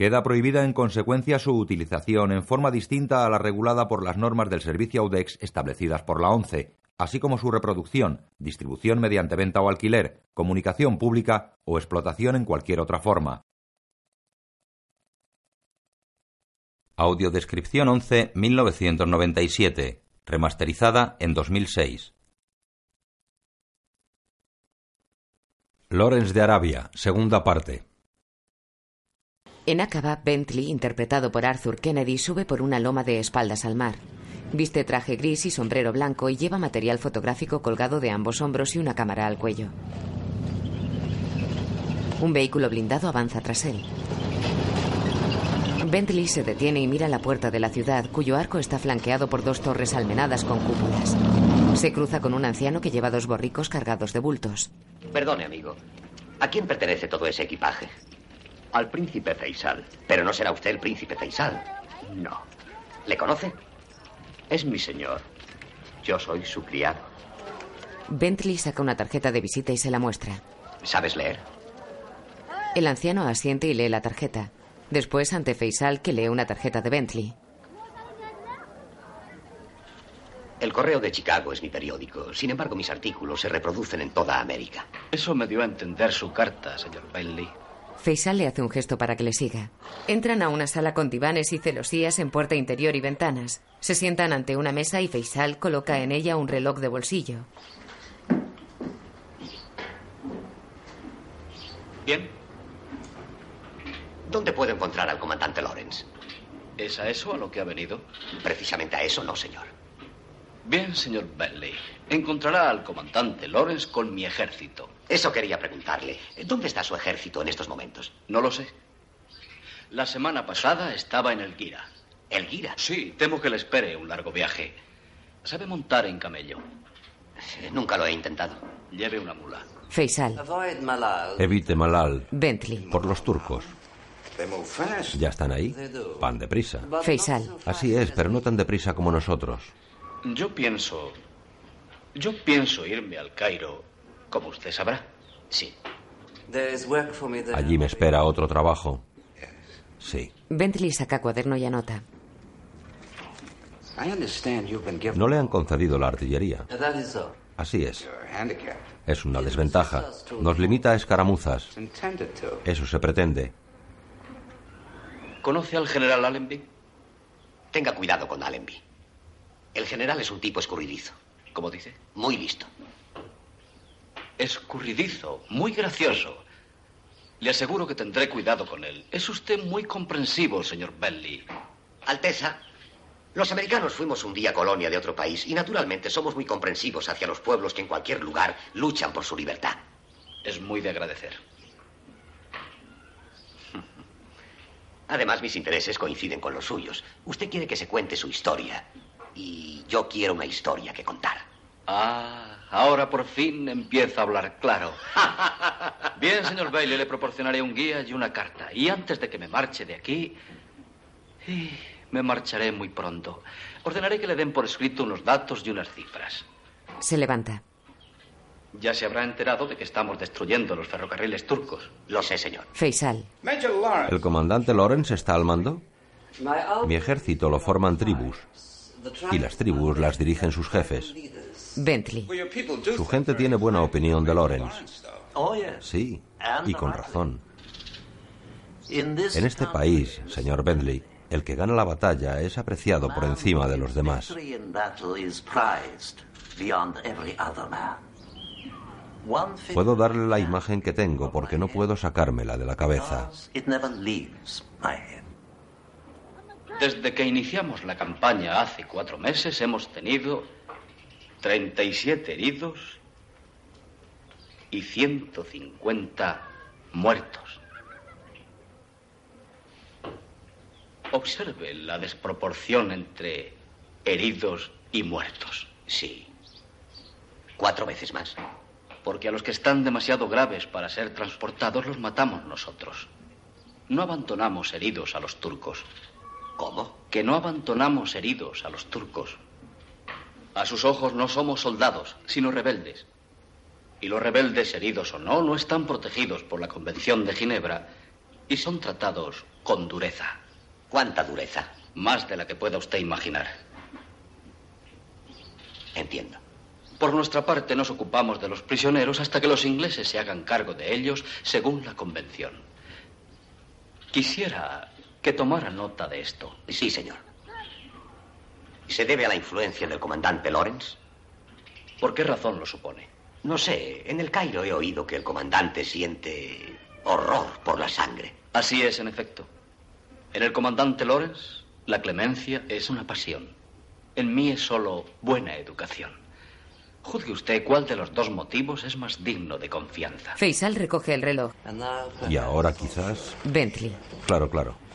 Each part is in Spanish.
Queda prohibida en consecuencia su utilización en forma distinta a la regulada por las normas del servicio AUDEX establecidas por la ONCE, así como su reproducción, distribución mediante venta o alquiler, comunicación pública o explotación en cualquier otra forma. Audiodescripción 11 1997, remasterizada en 2006. Lawrence de Arabia, segunda parte. En Acaba, Bentley, interpretado por Arthur Kennedy, sube por una loma de espaldas al mar. Viste traje gris y sombrero blanco y lleva material fotográfico colgado de ambos hombros y una cámara al cuello. Un vehículo blindado avanza tras él. Bentley se detiene y mira la puerta de la ciudad, cuyo arco está flanqueado por dos torres almenadas con cúpulas. Se cruza con un anciano que lleva dos borricos cargados de bultos. Perdone, amigo. ¿A quién pertenece todo ese equipaje? Al príncipe Faisal. Pero no será usted el príncipe Faisal. No. ¿Le conoce? Es mi señor. Yo soy su criado. Bentley saca una tarjeta de visita y se la muestra. ¿Sabes leer? El anciano asiente y lee la tarjeta. Después ante Faisal que lee una tarjeta de Bentley. El Correo de Chicago es mi periódico. Sin embargo, mis artículos se reproducen en toda América. Eso me dio a entender su carta, señor Bentley. Faisal le hace un gesto para que le siga. Entran a una sala con divanes y celosías en puerta interior y ventanas. Se sientan ante una mesa y Faisal coloca en ella un reloj de bolsillo. Bien. ¿Dónde puedo encontrar al comandante Lawrence? ¿Es a eso a lo que ha venido? Precisamente a eso no, señor. Bien, señor Bentley. Encontrará al comandante Lawrence con mi ejército. Eso quería preguntarle. ¿Dónde está su ejército en estos momentos? No lo sé. La semana pasada estaba en el Guira. ¿El Guira? Sí, temo que le espere un largo viaje. Sabe montar en camello. Nunca lo he intentado. Lleve una mula. Faisal. Evite Malal. Bentley. Por los turcos. ¿Ya están ahí? Van deprisa. Faisal. Así es, pero no tan deprisa como nosotros. Yo pienso. Yo pienso irme al Cairo, como usted sabrá. Sí. Allí me espera otro trabajo. Sí. Bentley saca cuaderno y anota. No le han concedido la artillería. Así es. Es una desventaja. Nos limita a escaramuzas. Eso se pretende. ¿Conoce al general Allenby? Tenga cuidado con Allenby. El general es un tipo escurridizo. ¿Cómo dice? Muy listo. Escurridizo, muy gracioso. Le aseguro que tendré cuidado con él. Es usted muy comprensivo, señor Bentley. Alteza, los americanos fuimos un día colonia de otro país y naturalmente somos muy comprensivos hacia los pueblos que en cualquier lugar luchan por su libertad. Es muy de agradecer. Además, mis intereses coinciden con los suyos. Usted quiere que se cuente su historia y yo quiero una historia que contar. Ah, ahora por fin empieza a hablar claro. Bien, señor Bailey, le proporcionaré un guía y una carta. Y antes de que me marche de aquí, me marcharé muy pronto. Ordenaré que le den por escrito unos datos y unas cifras. Se levanta. Ya se habrá enterado de que estamos destruyendo los ferrocarriles turcos. Lo sé, señor. Faisal. ¿El comandante Lawrence está al mando? Mi ejército lo forman tribus. Y las tribus las dirigen sus jefes. Bentley. Su gente tiene buena opinión de Lawrence. Sí, y con razón. En este país, señor Bentley, el que gana la batalla es apreciado por encima de los demás. Puedo darle la imagen que tengo porque no puedo sacármela de la cabeza. Desde que iniciamos la campaña hace cuatro meses hemos tenido 37 heridos y 150 muertos. Observe la desproporción entre heridos y muertos. Sí. Cuatro veces más. Porque a los que están demasiado graves para ser transportados los matamos nosotros. No abandonamos heridos a los turcos. ¿Cómo? Que no abandonamos heridos a los turcos. A sus ojos no somos soldados, sino rebeldes. Y los rebeldes, heridos o no, no están protegidos por la Convención de Ginebra y son tratados con dureza. ¿Cuánta dureza? Más de la que pueda usted imaginar. Entiendo. Por nuestra parte nos ocupamos de los prisioneros hasta que los ingleses se hagan cargo de ellos según la Convención. Quisiera que tomara nota de esto. Sí, señor. ¿Se debe a la influencia del comandante Lawrence? ¿Por qué razón lo supone? No sé. En el Cairo he oído que el comandante siente horror por la sangre. Así es, en efecto. En el comandante Lawrence, la clemencia es una pasión. En mí es solo buena educación. Juzgue usted cuál de los dos motivos es más digno de confianza. Faisal recoge el reloj. Y ahora quizás... Bentley. Claro, claro.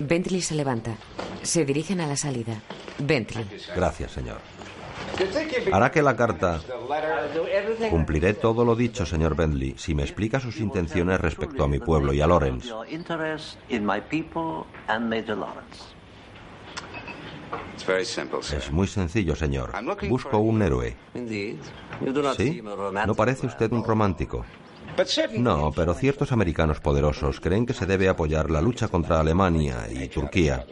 Bentley se levanta. Se dirigen a la salida. Bentley. Gracias, señor. Hará que la carta... Cumpliré todo lo dicho, señor Bentley, si me explica sus intenciones respecto a mi pueblo y a Lawrence. Es muy sencillo, señor. Busco un héroe. ¿Sí? ¿No parece usted un romántico? No, pero ciertos americanos poderosos creen que se debe apoyar la lucha contra Alemania y Turquía.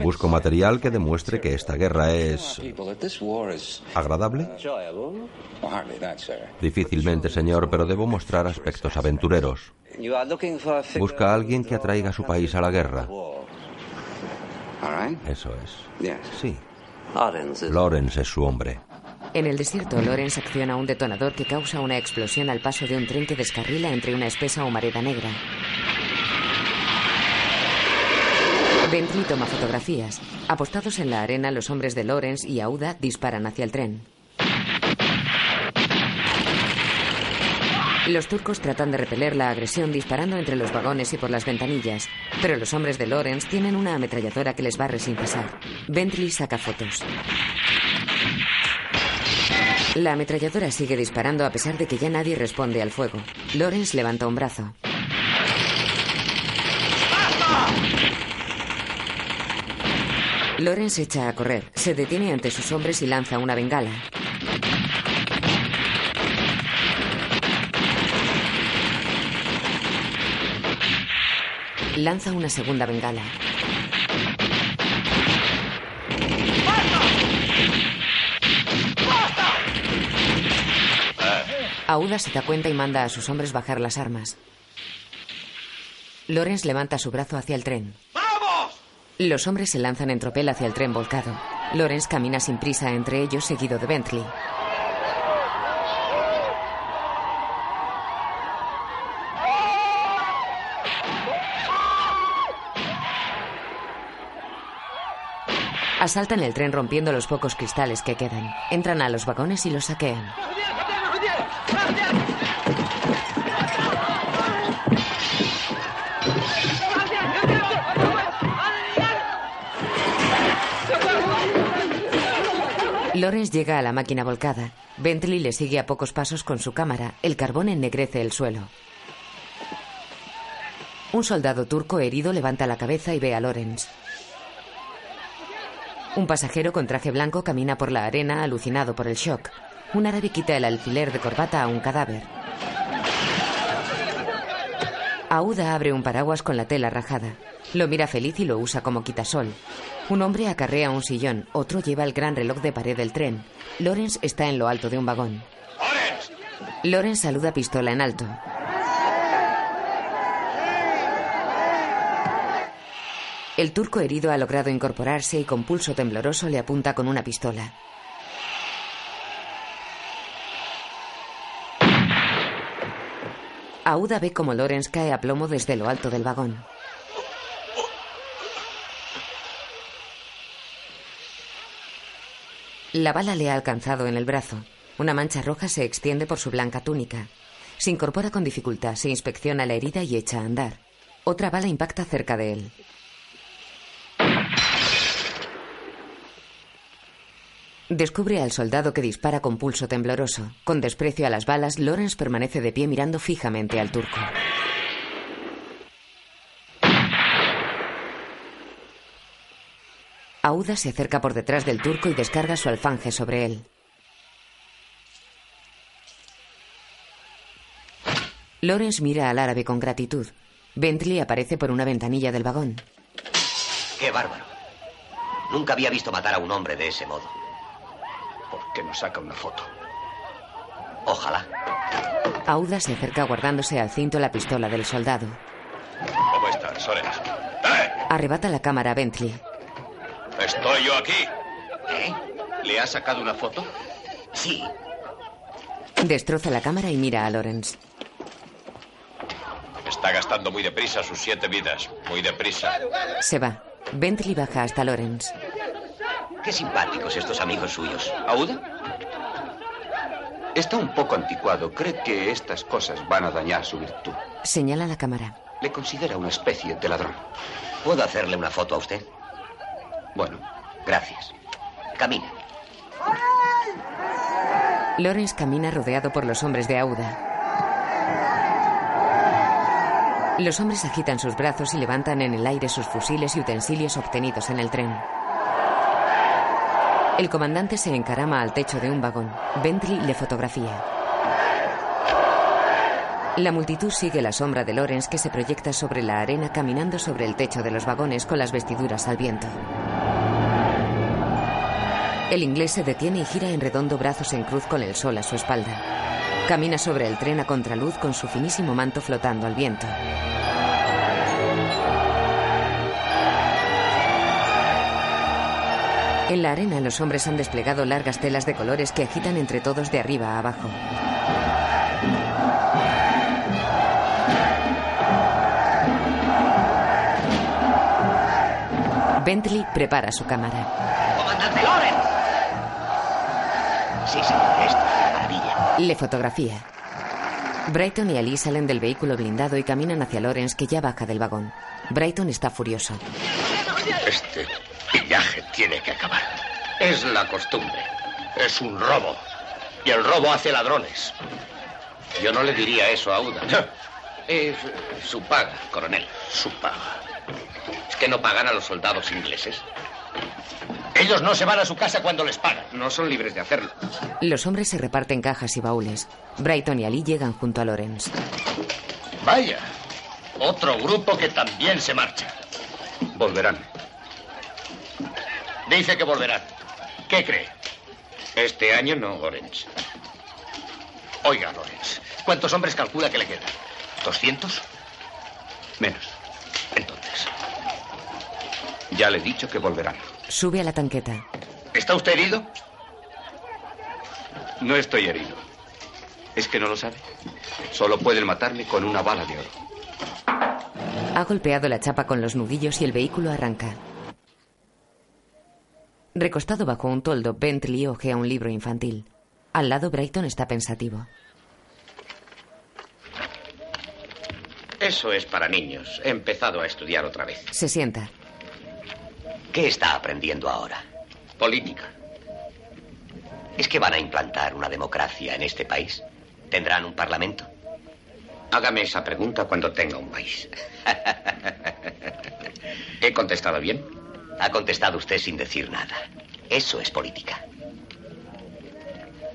Busco material que demuestre que esta guerra es agradable. Difícilmente, señor, pero debo mostrar aspectos aventureros. Busca a alguien que atraiga a su país a la guerra. Eso es. Sí. Lawrence es su hombre. En el desierto, Lawrence acciona un detonador que causa una explosión al paso de un tren que descarrila entre una espesa humareda negra. Bentley toma fotografías. Apostados en la arena, los hombres de Lawrence y Auda disparan hacia el tren. Los turcos tratan de repeler la agresión disparando entre los vagones y por las ventanillas, pero los hombres de Lawrence tienen una ametralladora que les barre sin cesar. Bentley saca fotos. La ametralladora sigue disparando a pesar de que ya nadie responde al fuego. Lawrence levanta un brazo. Lawrence echa a correr, se detiene ante sus hombres y lanza una bengala. Lanza una segunda bengala. Auda se da cuenta y manda a sus hombres bajar las armas. Lawrence levanta su brazo hacia el tren. ¡Vamos! Los hombres se lanzan en tropel hacia el tren volcado. Lawrence camina sin prisa entre ellos, seguido de Bentley. Asaltan el tren rompiendo los pocos cristales que quedan. Entran a los vagones y los saquean. Lawrence llega a la máquina volcada. Bentley le sigue a pocos pasos con su cámara. El carbón ennegrece el suelo. Un soldado turco herido levanta la cabeza y ve a Lawrence. Un pasajero con traje blanco camina por la arena alucinado por el shock. Un árabe quita el alfiler de corbata a un cadáver. Auda abre un paraguas con la tela rajada. Lo mira feliz y lo usa como quitasol. Un hombre acarrea un sillón, otro lleva el gran reloj de pared del tren. Lawrence está en lo alto de un vagón. Lawrence saluda pistola en alto. El turco herido ha logrado incorporarse y con pulso tembloroso le apunta con una pistola. Auda ve como Lawrence cae a plomo desde lo alto del vagón. La bala le ha alcanzado en el brazo. Una mancha roja se extiende por su blanca túnica. Se incorpora con dificultad, se inspecciona la herida y echa a andar. Otra bala impacta cerca de él. Descubre al soldado que dispara con pulso tembloroso. Con desprecio a las balas, Lawrence permanece de pie mirando fijamente al turco. Auda se acerca por detrás del turco y descarga su alfanje sobre él. Lawrence mira al árabe con gratitud. Bentley aparece por una ventanilla del vagón. ¡Qué bárbaro! Nunca había visto matar a un hombre de ese modo. ¿Por qué no saca una foto? Ojalá. Auda se acerca guardándose al cinto la pistola del soldado. ¿Cómo estás, Sorensen? ¡Eh! Arrebata la cámara a Bentley. Estoy yo aquí. ¿Eh? ¿Le ha sacado una foto? Sí. Destroza la cámara y mira a Lawrence. Está gastando muy deprisa sus siete vidas. Muy deprisa. Se va. Bentley baja hasta Lawrence. Qué simpáticos estos amigos suyos. ¿Auda? Está un poco anticuado. Cree que estas cosas van a dañar su virtud. Señala la cámara. Le considera una especie de ladrón. ¿Puedo hacerle una foto a usted? Bueno, Gracias. Camina. Lawrence camina rodeado por los hombres de Auda. Los hombres agitan sus brazos y levantan en el aire sus fusiles y utensilios obtenidos en el tren. El comandante se encarama al techo de un vagón. Bentley le fotografía. La multitud sigue la sombra de Lawrence que se proyecta sobre la arena caminando sobre el techo de los vagones con las vestiduras al viento. El inglés se detiene y gira en redondo brazos en cruz con el sol a su espalda. Camina sobre el tren a contraluz con su finísimo manto flotando al viento. En la arena los hombres han desplegado largas telas de colores que agitan entre todos de arriba a abajo. Bentley prepara su cámara. ¡Comandante Lawrence! Sí, señor, esto es una maravilla. Le fotografía. Brighton y Ali salen del vehículo blindado y caminan hacia Lawrence que ya baja del vagón. Brighton está furioso. este pillaje tiene que acabar. Es la costumbre. Es un robo. Y el robo hace ladrones. Yo no le diría eso a Auda. Es su paga, coronel. Su paga. ¿Es que no pagan a los soldados ingleses? Ellos no se van a su casa cuando les pagan. No son libres de hacerlo. Los hombres se reparten cajas y baúles. Brighton y Ali llegan junto a Lawrence. Vaya. Otro grupo que también se marcha. Volverán. Dice que volverán. ¿Qué cree? Este año no, Lawrence. Oiga, Lawrence, ¿cuántos hombres calcula que le quedan? ¿200? Menos. Ya le he dicho que volverán. Sube a la tanqueta. ¿está usted herido? No estoy herido. ¿Es que no lo sabe? Solo pueden matarme con una bala de oro. Ha golpeado la chapa con los nudillos y el vehículo arranca. Recostado bajo un toldo, Bentley ojea un libro infantil. Al lado, Brighton está pensativo. Eso es para niños. He empezado a estudiar otra vez. Se sienta. ¿Qué está aprendiendo ahora? Política. ¿Es que van a implantar una democracia en este país? ¿Tendrán un parlamento? Hágame esa pregunta cuando tenga un país. ¿He contestado bien? Ha contestado usted sin decir nada. Eso es política.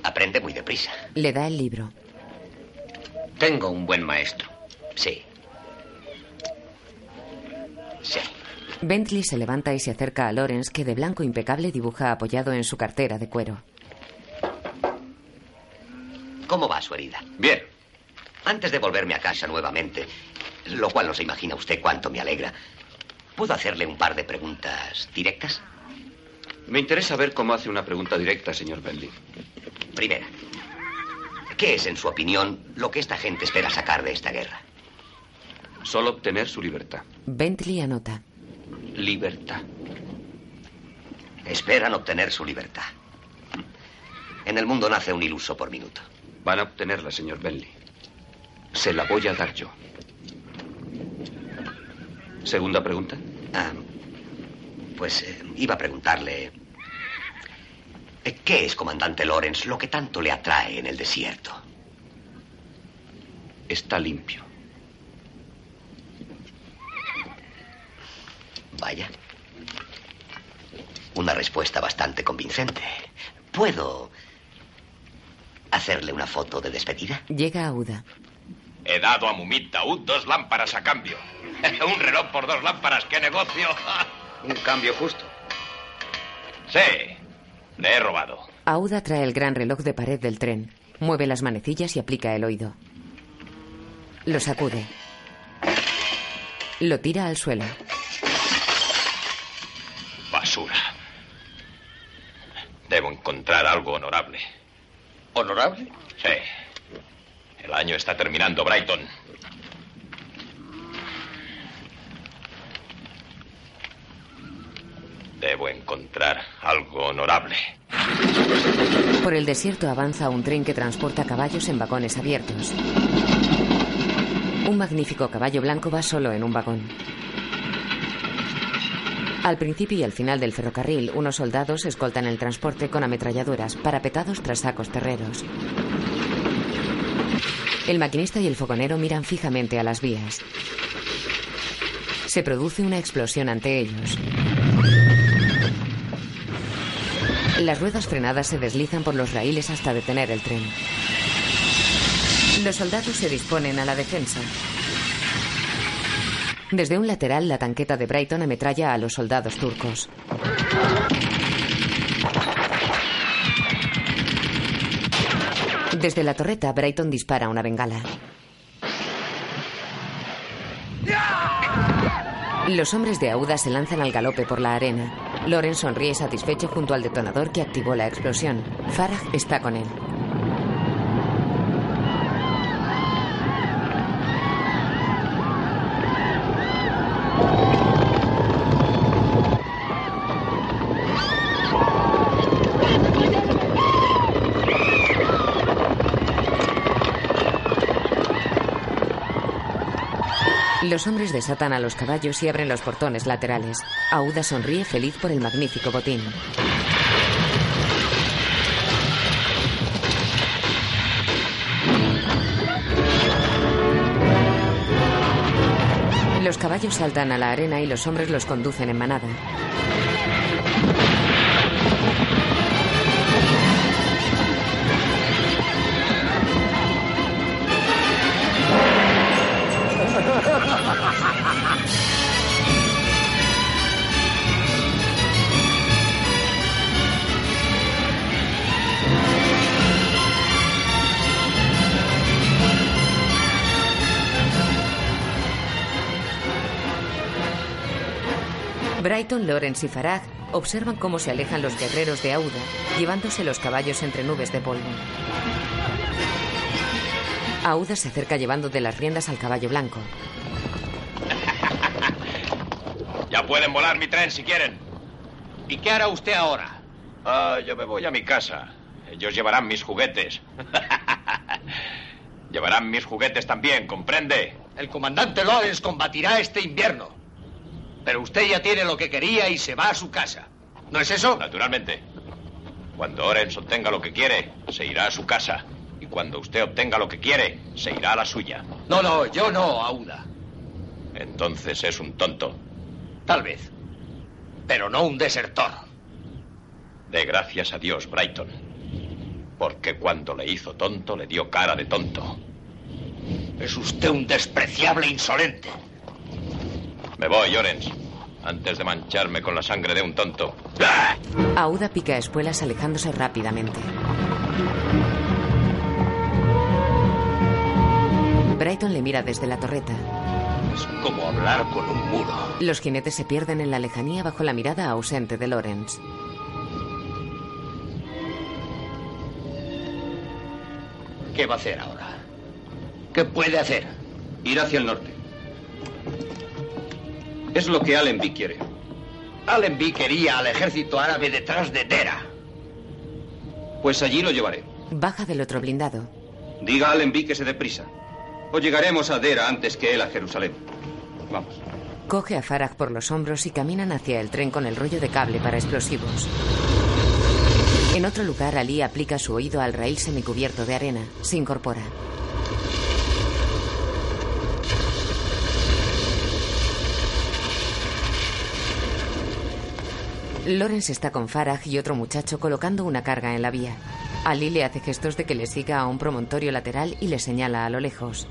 Aprende muy deprisa. Le da el libro. Tengo un buen maestro. Sí. Sí. Bentley se levanta y se acerca a Lawrence, que de blanco impecable dibuja apoyado en su cartera de cuero. ¿Cómo va su herida? Bien. Antes de volverme a casa nuevamente, lo cual no se imagina usted cuánto me alegra, ¿puedo hacerle un par de preguntas directas? Me interesa ver cómo hace una pregunta directa, señor Bentley. Primera, ¿qué es, en su opinión, lo que esta gente espera sacar de esta guerra? Solo obtener su libertad. Bentley anota. Libertad. Esperan obtener su libertad. En el mundo nace un iluso por minuto. Van a obtenerla, señor Bentley. Se la voy a dar yo. Segunda pregunta. Ah, pues eh, iba a preguntarle... ¿Qué es, comandante Lawrence, lo que tanto le atrae en el desierto? Está limpio. Vaya. Una respuesta bastante convincente. ¿Puedo hacerle una foto de despedida? Llega Auda. He dado a Mumit Daud dos lámparas a cambio. Un reloj por dos lámparas, ¿qué negocio? Un cambio justo. Sí, le he robado. Auda trae el gran reloj de pared del tren. Mueve las manecillas y aplica el oído. Lo sacude. Lo tira al suelo. Basura. Debo encontrar algo honorable. ¿Honorable? Sí. El año está terminando, Brighton. Debo encontrar algo honorable. Por el desierto avanza un tren que transporta caballos en vagones abiertos. Un magnífico caballo blanco va solo en un vagón. Al principio y al final del ferrocarril, unos soldados escoltan el transporte con ametralladoras, parapetados tras sacos terreros. El maquinista y el fogonero miran fijamente a las vías. Se produce una explosión ante ellos. Las ruedas frenadas se deslizan por los raíles hasta detener el tren. Los soldados se disponen a la defensa. Desde un lateral, la tanqueta de Brighton ametralla a los soldados turcos. Desde la torreta, Brighton dispara una bengala. Los hombres de Auda se lanzan al galope por la arena. Loren sonríe satisfecho junto al detonador que activó la explosión. Farah está con él. Los hombres desatan a los caballos y abren los portones laterales. Auda sonríe feliz por el magnífico botín. Los caballos saltan a la arena y los hombres los conducen en manada. Brighton, Lawrence y Farag observan cómo se alejan los guerreros de Auda, llevándose los caballos entre nubes de polvo. Auda se acerca llevando de las riendas al caballo blanco. Ya pueden volar mi tren si quieren. ¿Y qué hará usted ahora? Ah, yo me voy a mi casa. Ellos llevarán mis juguetes. llevarán mis juguetes también, ¿comprende? El comandante Lawrence combatirá este invierno. Pero usted ya tiene lo que quería y se va a su casa. ¿No es eso? Naturalmente. Cuando Orenz obtenga lo que quiere, se irá a su casa. Y cuando usted obtenga lo que quiere, se irá a la suya. No, no, yo no, Auda. Entonces es un tonto. Tal vez. Pero no un desertor. De gracias a Dios, Brighton. Porque cuando le hizo tonto, le dio cara de tonto. Es usted un despreciable insolente. Me voy, Llorens. Antes de mancharme con la sangre de un tonto. Auda pica espuelas alejándose rápidamente. Brighton le mira desde la torreta. Es como hablar con un muro. Los jinetes se pierden en la lejanía bajo la mirada ausente de Lawrence. ¿Qué va a hacer ahora? ¿Qué puede hacer? Ir hacia el norte. Es lo que Allenby quiere. Allenby quería al ejército árabe detrás de Dera. Pues allí lo llevaré. Baja del otro blindado. Diga a Allenby que se dé prisa. O llegaremos a Dera antes que él a Jerusalén. Vamos. Coge a Farag por los hombros y caminan hacia el tren con el rollo de cable para explosivos. En otro lugar, Ali aplica su oído al raíl semicubierto de arena. Se incorpora. Lawrence está con Farah y otro muchacho colocando una carga en la vía. Ali le hace gestos de que le siga a un promontorio lateral y le señala a lo lejos.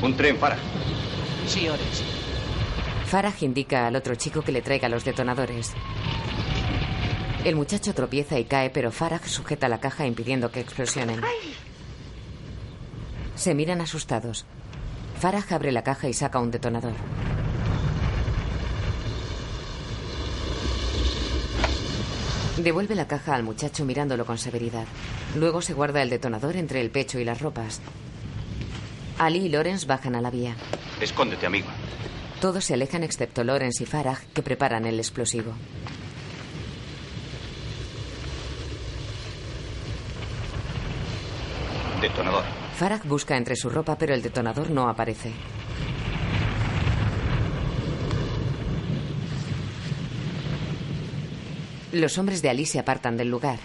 Un tren, Farah. Sí, Ores. Farah indica al otro chico que le traiga los detonadores. El muchacho tropieza y cae, pero Farah sujeta la caja impidiendo que explosionen. Se miran asustados. Farah abre la caja y saca un detonador. Devuelve la caja al muchacho mirándolo con severidad. Luego se guarda el detonador entre el pecho y las ropas. Ali y Lawrence bajan a la vía. Escóndete, amigo. Todos se alejan excepto Lawrence y Farah, que preparan el explosivo. Detonador. Farah busca entre su ropa, pero el detonador no aparece. Los hombres de Ali se apartan del lugar.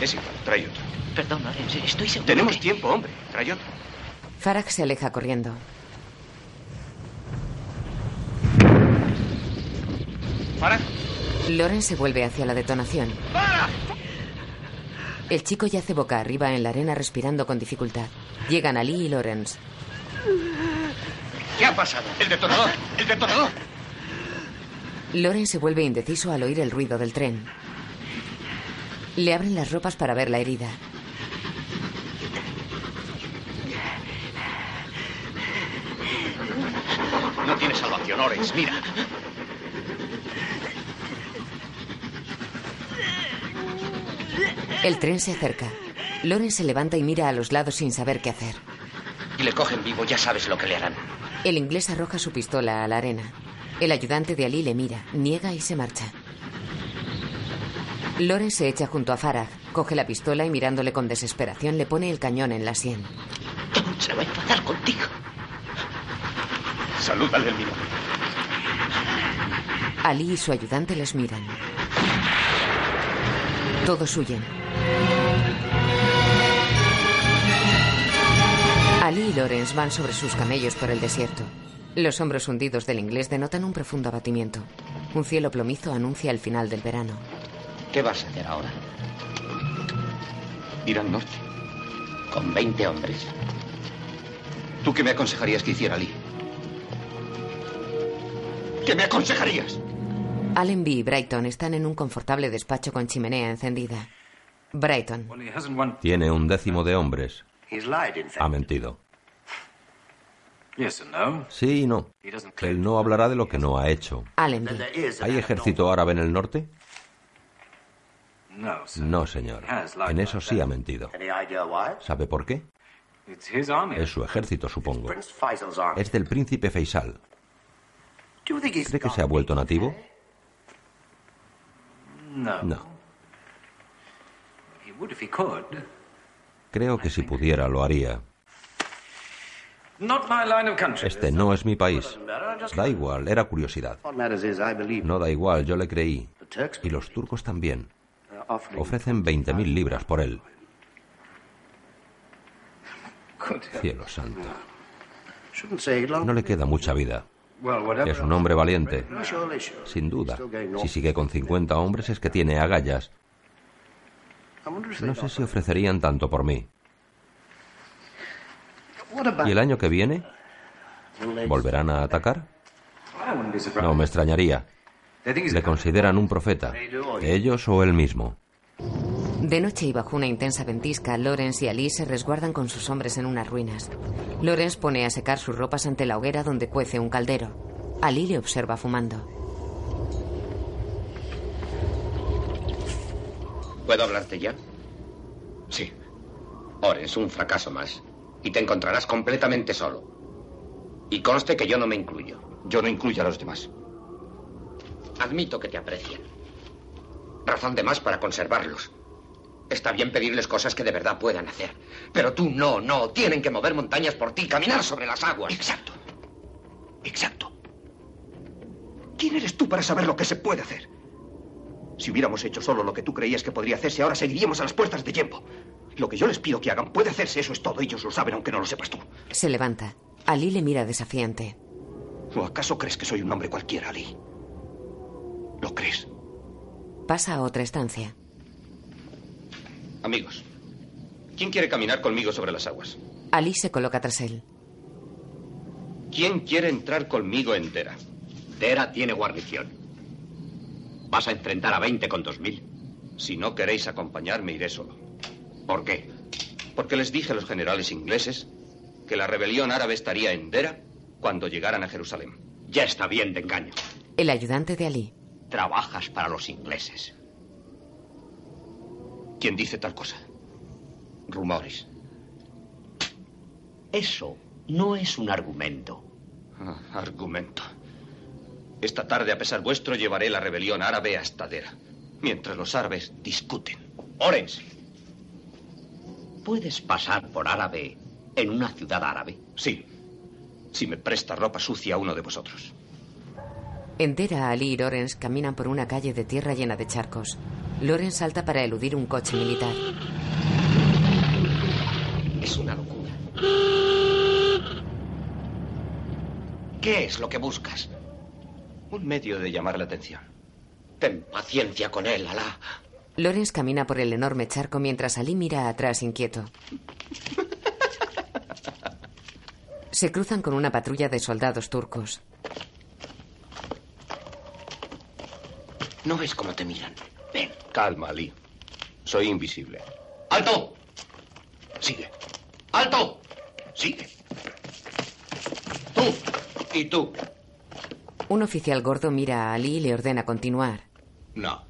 Es igual, trae otro. Perdón, Lawrence, estoy seguro. Tenemos que- tiempo, hombre. Trae otro. Farah se aleja corriendo. Farah. Loren se vuelve hacia la detonación. El chico yace boca arriba en la arena respirando con dificultad. Llegan Ali y Lawrence. ¿Qué ha pasado? El detonador. El detonador. Loren se vuelve indeciso al oír el ruido del tren. Le abren las ropas para ver la herida. No tiene salvación, Ores. Mira. El tren se acerca. Loren se levanta y mira a los lados sin saber qué hacer. Y le cogen vivo, ya sabes lo que le harán. El inglés arroja su pistola a la arena. El ayudante de Ali le mira, niega y se marcha. Loren se echa junto a Farah, coge la pistola y mirándole con desesperación le pone el cañón en la sien. Tom se va a enfadar contigo. Salúdale mío. Ali y su ayudante les miran. Todos huyen. Ali y Lawrence van sobre sus camellos por el desierto. Los hombros hundidos del inglés denotan un profundo abatimiento. Un cielo plomizo anuncia el final del verano. ¿Qué vas a hacer ahora? Ir al norte. ¿Con 20 hombres? ¿Tú qué me aconsejarías que hiciera Ali? ¿Qué me aconsejarías? Allenby y Brighton están en un confortable despacho con chimenea encendida. Brighton. Tiene un décimo de hombres. Ha mentido. Sí y no. Él no hablará de lo que no ha hecho. Allenby. ¿Hay ejército árabe en el norte? No, señor. En eso sí ha mentido. ¿Sabe por qué? Es su ejército, supongo. Es del príncipe Faisal. ¿Cree que se ha vuelto nativo? No. Creo que si pudiera lo haría. Este no es mi país. Da igual, era curiosidad. No da igual, yo le creí. Y los turcos también. Ofrecen 20.000 libras por él. Cielo santo. No le queda mucha vida. Es un hombre valiente. Sin duda. Si sigue con 50 hombres es que tiene agallas. No sé si ofrecerían tanto por mí. ¿Y el año que viene? ¿Volverán a atacar? No me extrañaría. Le consideran un profeta. ¿Ellos o él mismo? De noche y bajo una intensa ventisca, Lawrence y Ali se resguardan con sus hombres en unas ruinas. Lawrence pone a secar sus ropas ante la hoguera donde cuece un caldero. Ali le observa fumando. ¿Puedo hablarte ya? Sí. Ores, un fracaso más. Y te encontrarás completamente solo. Y conste que yo no me incluyo. Yo no incluyo a los demás. Admito que te aprecian. Razón de más para conservarlos. Está bien pedirles cosas que de verdad puedan hacer. Pero tú no, no. Tienen que mover montañas por ti, caminar sobre las aguas. Exacto. Exacto. ¿Quién eres tú para saber lo que se puede hacer? Si hubiéramos hecho solo lo que tú creías que podría hacerse, ahora seguiríamos a las puertas de tiempo. Lo que yo les pido que hagan puede hacerse, eso es todo. Ellos lo saben, aunque no lo sepas tú. Se levanta. Ali le mira desafiante. ¿O acaso crees que soy un hombre cualquiera, Ali? ¿Lo crees? Pasa a otra estancia. Amigos, ¿quién quiere caminar conmigo sobre las aguas? Ali se coloca tras él. ¿Quién quiere entrar conmigo en Dera? Dera tiene guarnición. Vas a enfrentar a 20 con 2000. Si no queréis acompañarme, iré solo. ¿Por qué? Porque les dije a los generales ingleses que la rebelión árabe estaría en Dera cuando llegaran a Jerusalén. Ya está bien de engaño. El ayudante de Ali. Trabajas para los ingleses. ¿Quién dice tal cosa? Rumores. Eso no es un argumento. Ah, argumento. Esta tarde, a pesar vuestro, llevaré la rebelión árabe hasta Dera, mientras los árabes discuten. Ores, ¿puedes pasar por árabe en una ciudad árabe? Sí, si me presta ropa sucia a uno de vosotros. Entera, Ali y Lorenz caminan por una calle de tierra llena de charcos. Lorenz salta para eludir un coche militar. Es una locura. ¿Qué es lo que buscas? Un medio de llamar la atención. Ten paciencia con él, Alá. Lorenz camina por el enorme charco mientras Ali mira atrás inquieto. Se cruzan con una patrulla de soldados turcos. ¿No ves cómo te miran? Ven. Calma, Ali. Soy invisible. ¡Alto! Sigue. ¡Alto! Sigue. Tú y tú. Un oficial gordo mira a Ali y le ordena continuar. No.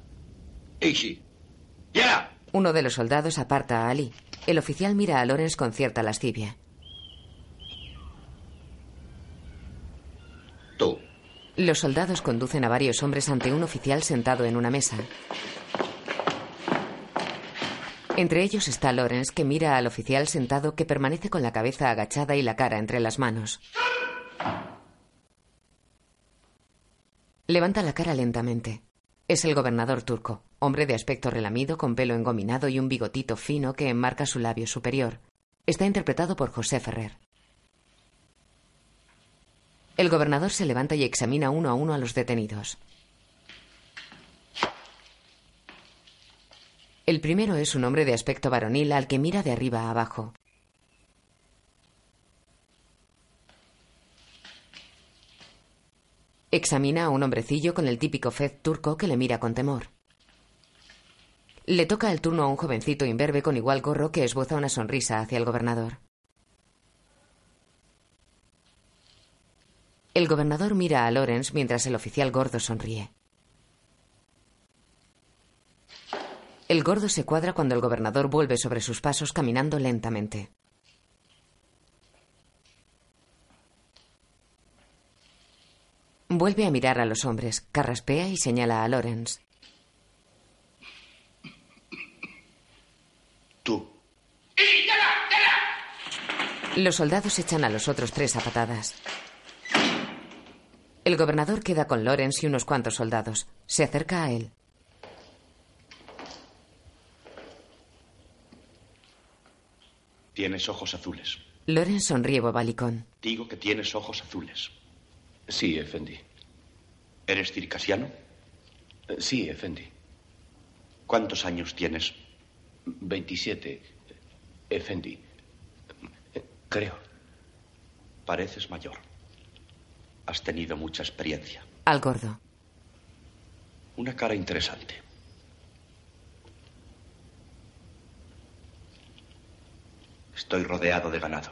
Easy. ¡Ya! Uno de los soldados aparta a Ali. El oficial mira a Lorenz con cierta lascivia. Tú. Los soldados conducen a varios hombres ante un oficial sentado en una mesa. Entre ellos está Lorenz, que mira al oficial sentado que permanece con la cabeza agachada y la cara entre las manos. Levanta la cara lentamente. Es el gobernador turco, hombre de aspecto relamido, con pelo engominado y un bigotito fino que enmarca su labio superior. Está interpretado por José Ferrer. El gobernador se levanta y examina uno a uno a los detenidos. El primero es un hombre de aspecto varonil al que mira de arriba a abajo. Examina a un hombrecillo con el típico fez turco que le mira con temor. Le toca el turno a un jovencito imberbe con igual gorro que esboza una sonrisa hacia el gobernador. El gobernador mira a Lorenz mientras el oficial gordo sonríe. El gordo se cuadra cuando el gobernador vuelve sobre sus pasos caminando lentamente. Vuelve a mirar a los hombres, carraspea y señala a Lorenz. Tú. Los soldados echan a los otros tres a patadas. El gobernador queda con Lorenz y unos cuantos soldados. Se acerca a él. Tienes ojos azules. Lorenz sonríe bobalicón. Digo que tienes ojos azules. Sí, Efendi. ¿Eres circasiano? Eh, Sí, Efendi. ¿Cuántos años tienes? 27. Efendi. Creo. Pareces mayor. Has tenido mucha experiencia. Al gordo. Una cara interesante. Estoy rodeado de ganado.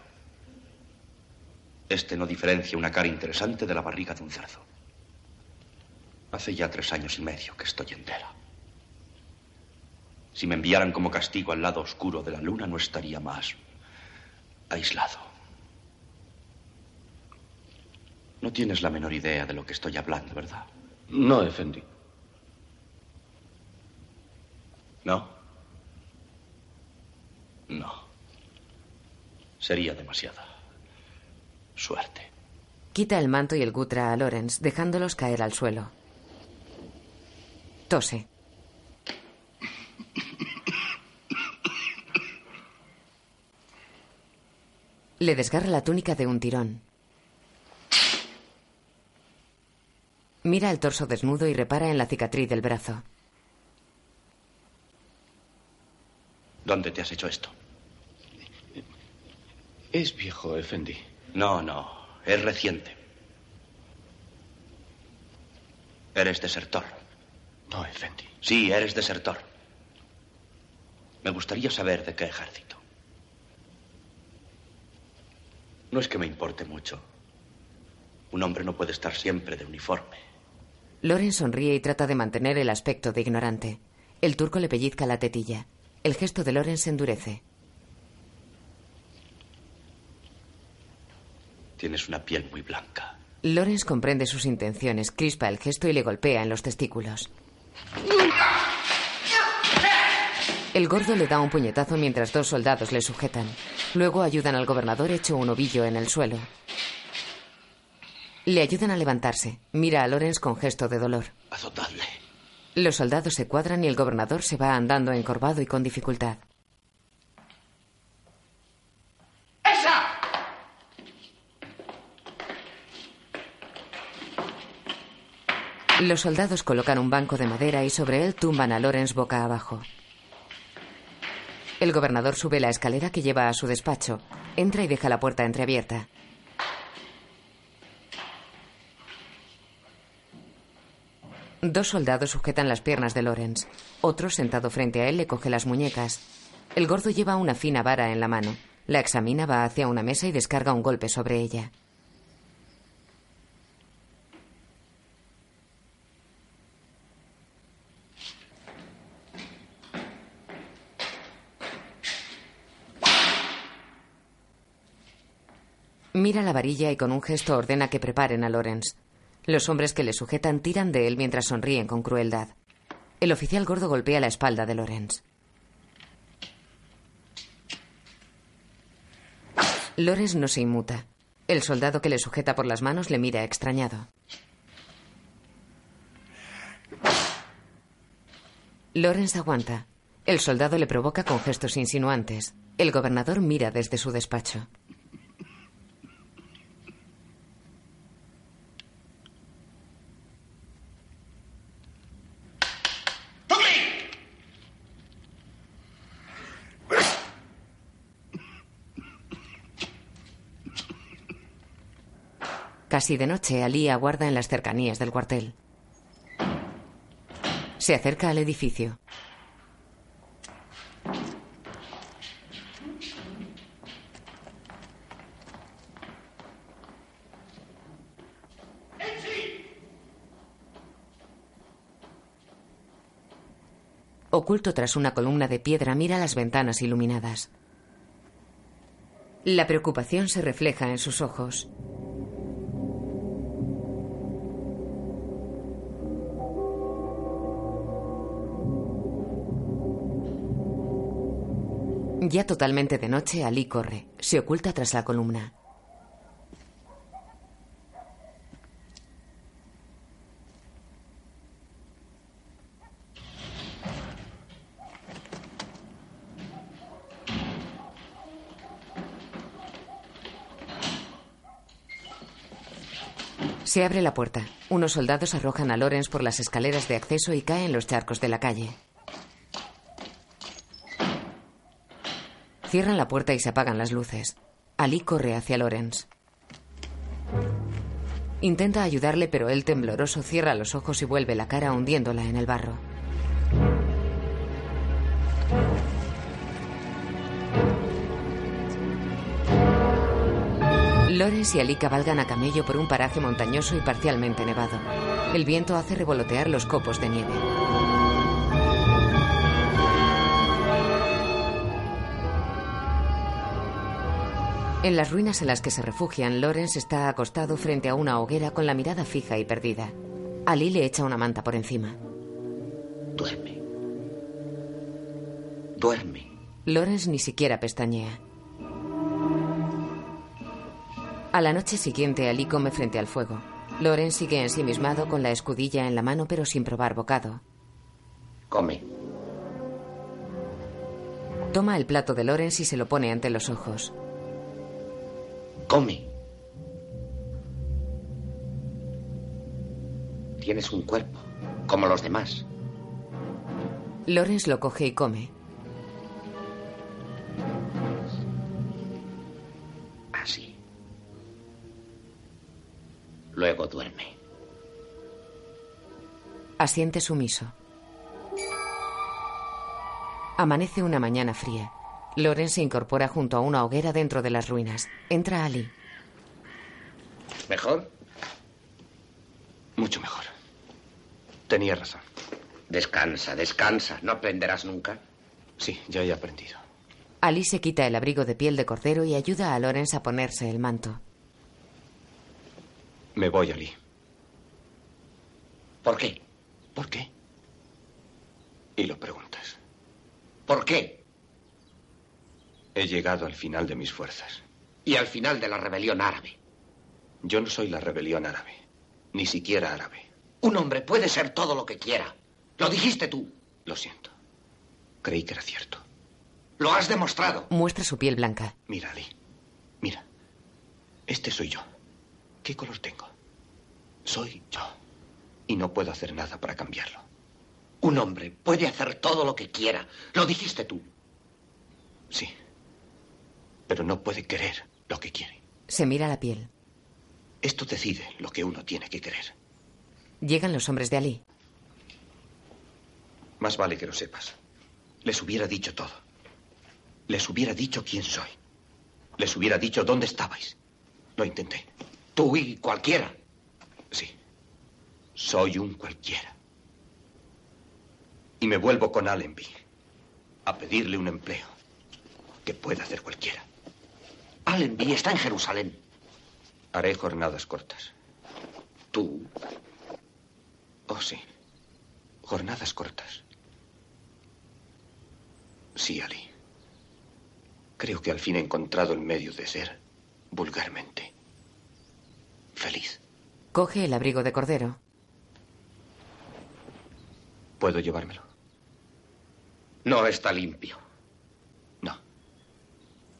Este no diferencia una cara interesante de la barriga de un cerdo. Hace ya tres años y medio que estoy entera. Si me enviaran como castigo al lado oscuro de la luna, no estaría más aislado. No tienes la menor idea de lo que estoy hablando, ¿verdad? No, Efendi. ¿No? No. Sería demasiada suerte. Quita el manto y el gutra a Lorenz, dejándolos caer al suelo. Tose. Le desgarra la túnica de un tirón. Mira el torso desnudo y repara en la cicatriz del brazo. ¿Dónde te has hecho esto? Es viejo, Effendi. No, no, es reciente. Eres desertor. No, Effendi. Sí, eres desertor. Me gustaría saber de qué ejército. No es que me importe mucho. Un hombre no puede estar siempre de uniforme. Loren sonríe y trata de mantener el aspecto de ignorante. El turco le pellizca la tetilla. El gesto de Loren se endurece. Tienes una piel muy blanca. Lorenz comprende sus intenciones, crispa el gesto y le golpea en los testículos. El gordo le da un puñetazo mientras dos soldados le sujetan. Luego ayudan al gobernador hecho un ovillo en el suelo. Le ayudan a levantarse. Mira a Lorenz con gesto de dolor. Azotadle. Los soldados se cuadran y el gobernador se va andando encorvado y con dificultad. ¡Esa! Los soldados colocan un banco de madera y sobre él tumban a Lorenz boca abajo. El gobernador sube la escalera que lleva a su despacho. Entra y deja la puerta entreabierta. Dos soldados sujetan las piernas de Lorenz. Otro, sentado frente a él, le coge las muñecas. El gordo lleva una fina vara en la mano. La examina, va hacia una mesa y descarga un golpe sobre ella. Mira la varilla y con un gesto ordena que preparen a Lorenz. Los hombres que le sujetan tiran de él mientras sonríen con crueldad. El oficial gordo golpea la espalda de Lorenz. Lorenz no se inmuta. El soldado que le sujeta por las manos le mira extrañado. Lorenz aguanta. El soldado le provoca con gestos insinuantes. El gobernador mira desde su despacho. Casi de noche, Ali aguarda en las cercanías del cuartel. Se acerca al edificio. Oculto tras una columna de piedra, mira las ventanas iluminadas. La preocupación se refleja en sus ojos. Ya totalmente de noche, Ali corre. Se oculta tras la columna. Se abre la puerta. Unos soldados arrojan a Lorenz por las escaleras de acceso y caen en los charcos de la calle. Cierran la puerta y se apagan las luces. Ali corre hacia Lorenz. Intenta ayudarle, pero él tembloroso cierra los ojos y vuelve la cara hundiéndola en el barro. Lorenz y Ali cabalgan a camello por un paraje montañoso y parcialmente nevado. El viento hace revolotear los copos de nieve. En las ruinas en las que se refugian, Lorenz está acostado frente a una hoguera con la mirada fija y perdida. Ali le echa una manta por encima. Duerme. Duerme. Lorenz ni siquiera pestañea. A la noche siguiente, Ali come frente al fuego. Loren sigue ensimismado con la escudilla en la mano pero sin probar bocado. Come. Toma el plato de Lorenz y se lo pone ante los ojos. Come. Tienes un cuerpo, como los demás. Lorenz lo coge y come. Así. Luego duerme. Asiente sumiso. Amanece una mañana fría. Loren se incorpora junto a una hoguera dentro de las ruinas. Entra Ali. ¿Mejor? Mucho mejor. Tenía razón. Descansa, descansa. ¿No aprenderás nunca? Sí, ya he aprendido. Ali se quita el abrigo de piel de cordero y ayuda a Lorenz a ponerse el manto. Me voy, Ali. ¿Por qué? ¿Por qué? Y lo preguntas. ¿Por qué? He llegado al final de mis fuerzas. Y al final de la rebelión árabe. Yo no soy la rebelión árabe. Ni siquiera árabe. Un hombre puede ser todo lo que quiera. Lo dijiste tú. Lo siento. Creí que era cierto. Lo has demostrado. Muestra su piel blanca. Mira, Ali. Mira. Este soy yo. ¿Qué color tengo? Soy yo. Y no puedo hacer nada para cambiarlo. Un hombre puede hacer todo lo que quiera. Lo dijiste tú. Sí. Pero no puede querer lo que quiere. Se mira la piel. Esto decide lo que uno tiene que querer. Llegan los hombres de Ali. Más vale que lo sepas. Les hubiera dicho todo. Les hubiera dicho quién soy. Les hubiera dicho dónde estabais. Lo intenté. Tú y cualquiera. Sí. Soy un cualquiera. Y me vuelvo con Allenby a pedirle un empleo que pueda hacer cualquiera. Allenby está en Jerusalén. Haré jornadas cortas. ¿Tú? Oh, sí. Jornadas cortas. Sí, Ali. Creo que al fin he encontrado el medio de ser, vulgarmente, feliz. Coge el abrigo de cordero. ¿Puedo llevármelo? No está limpio. No.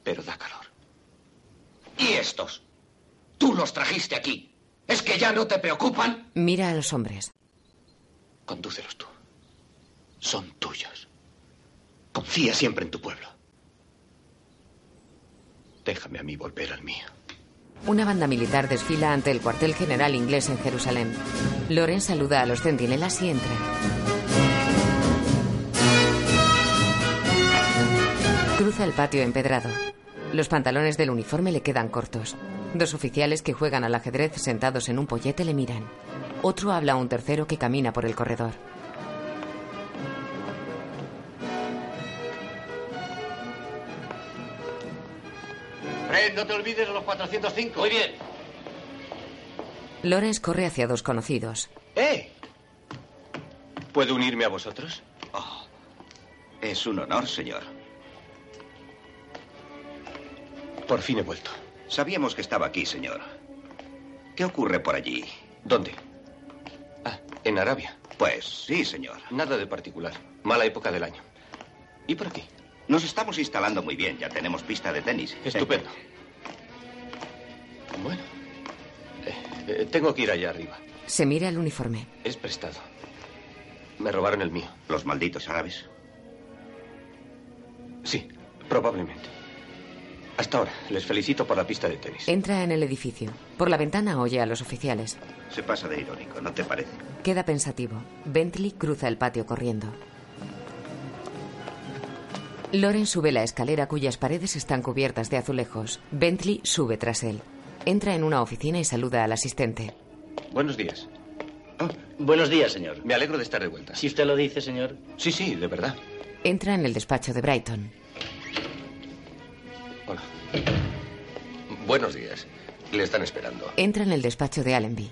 Pero da calor. ¿Y estos? Tú los trajiste aquí. ¿Es que ya no te preocupan? Mira a los hombres. Condúcelos tú. Son tuyos. Confía siempre en tu pueblo. Déjame a mí volver al mío. Una banda militar desfila ante el cuartel general inglés en Jerusalén. Loren saluda a los centinelas y entra. Cruza el patio empedrado. Los pantalones del uniforme le quedan cortos. Dos oficiales que juegan al ajedrez sentados en un pollete le miran. Otro habla a un tercero que camina por el corredor. Fred, no te olvides de los 405. Muy bien. Lorenz corre hacia dos conocidos. ¡Eh! ¿Puedo unirme a vosotros? Oh, es un honor, señor. Por fin he vuelto. Sabíamos que estaba aquí, señor. ¿Qué ocurre por allí? ¿Dónde? Ah, en Arabia. Pues sí, señor. Nada de particular. Mala época del año. ¿Y por aquí? Nos estamos instalando muy bien. Ya tenemos pista de tenis. Estupendo. Bueno. Eh, eh, tengo que ir allá arriba. Se mira el uniforme. Es prestado. Me robaron el mío. ¿Los malditos árabes? Sí, probablemente. Hasta ahora. Les felicito por la pista de tenis. Entra en el edificio. Por la ventana oye a los oficiales. Se pasa de irónico, ¿no te parece? Queda pensativo. Bentley cruza el patio corriendo. Loren sube la escalera cuyas paredes están cubiertas de azulejos. Bentley sube tras él. Entra en una oficina y saluda al asistente. Buenos días. Oh, buenos días, señor. Me alegro de estar de vuelta. Si usted lo dice, señor. Sí, sí, de verdad. Entra en el despacho de Brighton. Hola. Buenos días. Le están esperando. Entra en el despacho de Allenby.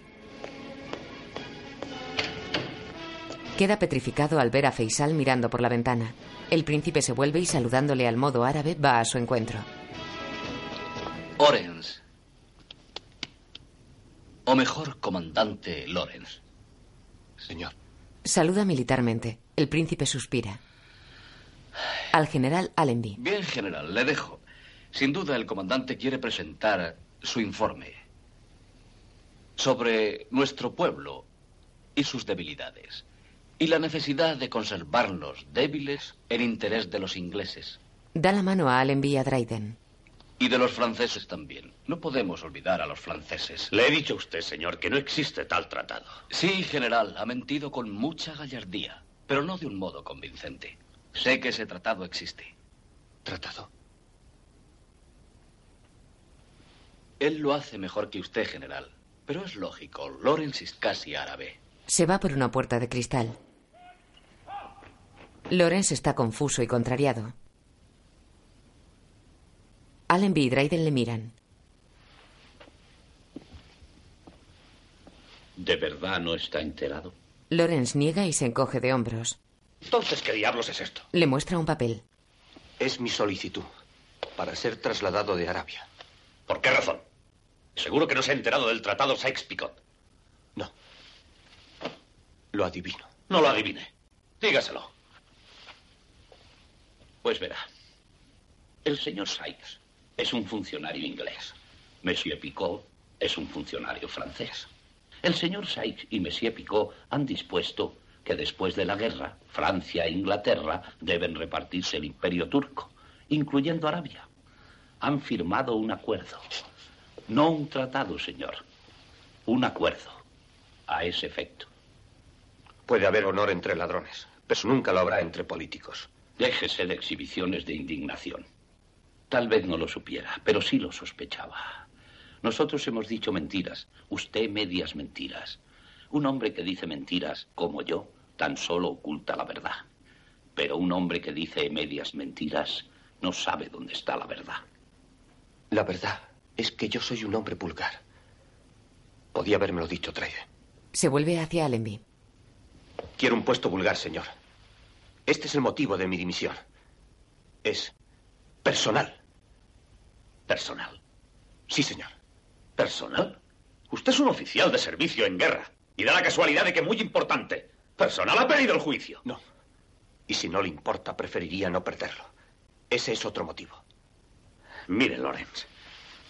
Queda petrificado al ver a Faisal mirando por la ventana. El príncipe se vuelve y saludándole al modo árabe va a su encuentro. Orenz. O mejor, comandante Lawrence. Señor. Saluda militarmente. El príncipe suspira. Al general Allenby. Bien, general, le dejo. Sin duda el comandante quiere presentar su informe sobre nuestro pueblo y sus debilidades y la necesidad de conservarlos débiles en interés de los ingleses. Da la mano a Allenby y a Dryden. Y de los franceses también. No podemos olvidar a los franceses. Le he dicho a usted, señor, que no existe tal tratado. Sí, general, ha mentido con mucha gallardía, pero no de un modo convincente. Sé que ese tratado existe. ¿Tratado? Él lo hace mejor que usted, general. Pero es lógico, Lawrence es casi árabe. Se va por una puerta de cristal. Lawrence está confuso y contrariado. Allenby y Dryden le miran. ¿De verdad no está enterado? Lawrence niega y se encoge de hombros. Entonces, ¿qué diablos es esto? Le muestra un papel. Es mi solicitud para ser trasladado de Arabia. ¿Por qué razón? Seguro que no se ha enterado del tratado Sykes-Picot. No. Lo adivino. No lo adivine. Dígaselo. Pues verá. El señor Sykes es un funcionario inglés. Monsieur Picot es un funcionario francés. El señor Sykes y Monsieur Picot han dispuesto que después de la guerra, Francia e Inglaterra deben repartirse el imperio turco, incluyendo Arabia. Han firmado un acuerdo. No un tratado, señor. Un acuerdo. A ese efecto. Puede haber honor entre ladrones, pero nunca lo habrá entre políticos. Déjese de exhibiciones de indignación. Tal vez no lo supiera, pero sí lo sospechaba. Nosotros hemos dicho mentiras, usted medias mentiras. Un hombre que dice mentiras, como yo, tan solo oculta la verdad. Pero un hombre que dice medias mentiras no sabe dónde está la verdad. La verdad es que yo soy un hombre vulgar. Podía habérmelo dicho, Traide. Se vuelve hacia Allenby. Quiero un puesto vulgar, señor. Este es el motivo de mi dimisión. Es personal. ¿Personal? Sí, señor. ¿Personal? Usted es un oficial de servicio en guerra. Y da la casualidad de que muy importante. Personal ha pedido el juicio. No. Y si no le importa, preferiría no perderlo. Ese es otro motivo. Mire, Lawrence.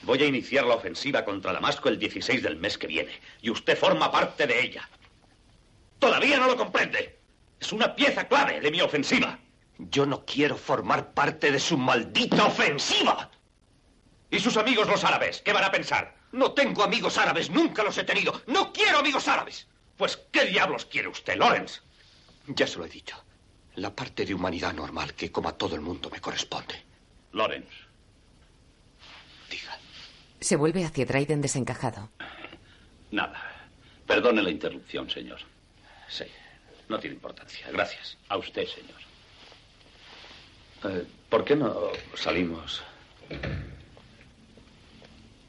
Voy a iniciar la ofensiva contra Damasco el 16 del mes que viene. Y usted forma parte de ella. Todavía no lo comprende. Es una pieza clave de mi ofensiva. Yo no quiero formar parte de su maldita ofensiva. ¿Y sus amigos los árabes? ¿Qué van a pensar? No tengo amigos árabes, nunca los he tenido. No quiero amigos árabes. Pues, ¿qué diablos quiere usted, Lawrence? Ya se lo he dicho. La parte de humanidad normal que, como a todo el mundo, me corresponde. Lawrence. Se vuelve hacia Dryden desencajado. Nada. Perdone la interrupción, señor. Sí, no tiene importancia. Gracias. A usted, señor. Eh, ¿Por qué no salimos?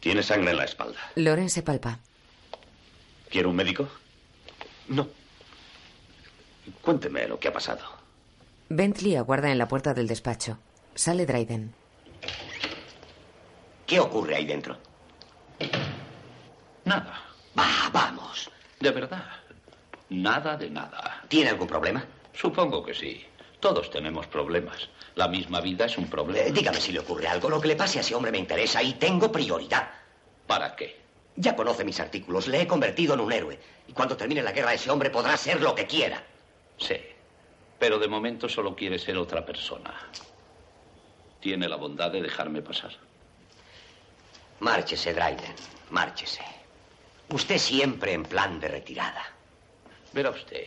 Tiene sangre en la espalda. Loren se palpa. ¿Quiere un médico? No. Cuénteme lo que ha pasado. Bentley aguarda en la puerta del despacho. Sale Dryden. ¿Qué ocurre ahí dentro? Nada. Va, vamos. De verdad. Nada de nada. ¿Tiene algún problema? Supongo que sí. Todos tenemos problemas. La misma vida es un problema. Eh, dígame si le ocurre algo. Lo que le pase a ese hombre me interesa y tengo prioridad. ¿Para qué? Ya conoce mis artículos. Le he convertido en un héroe. Y cuando termine la guerra, ese hombre podrá ser lo que quiera. Sí. Pero de momento solo quiere ser otra persona. ¿Tiene la bondad de dejarme pasar? Márchese, Dryden. Márchese. Usted siempre en plan de retirada. Verá usted.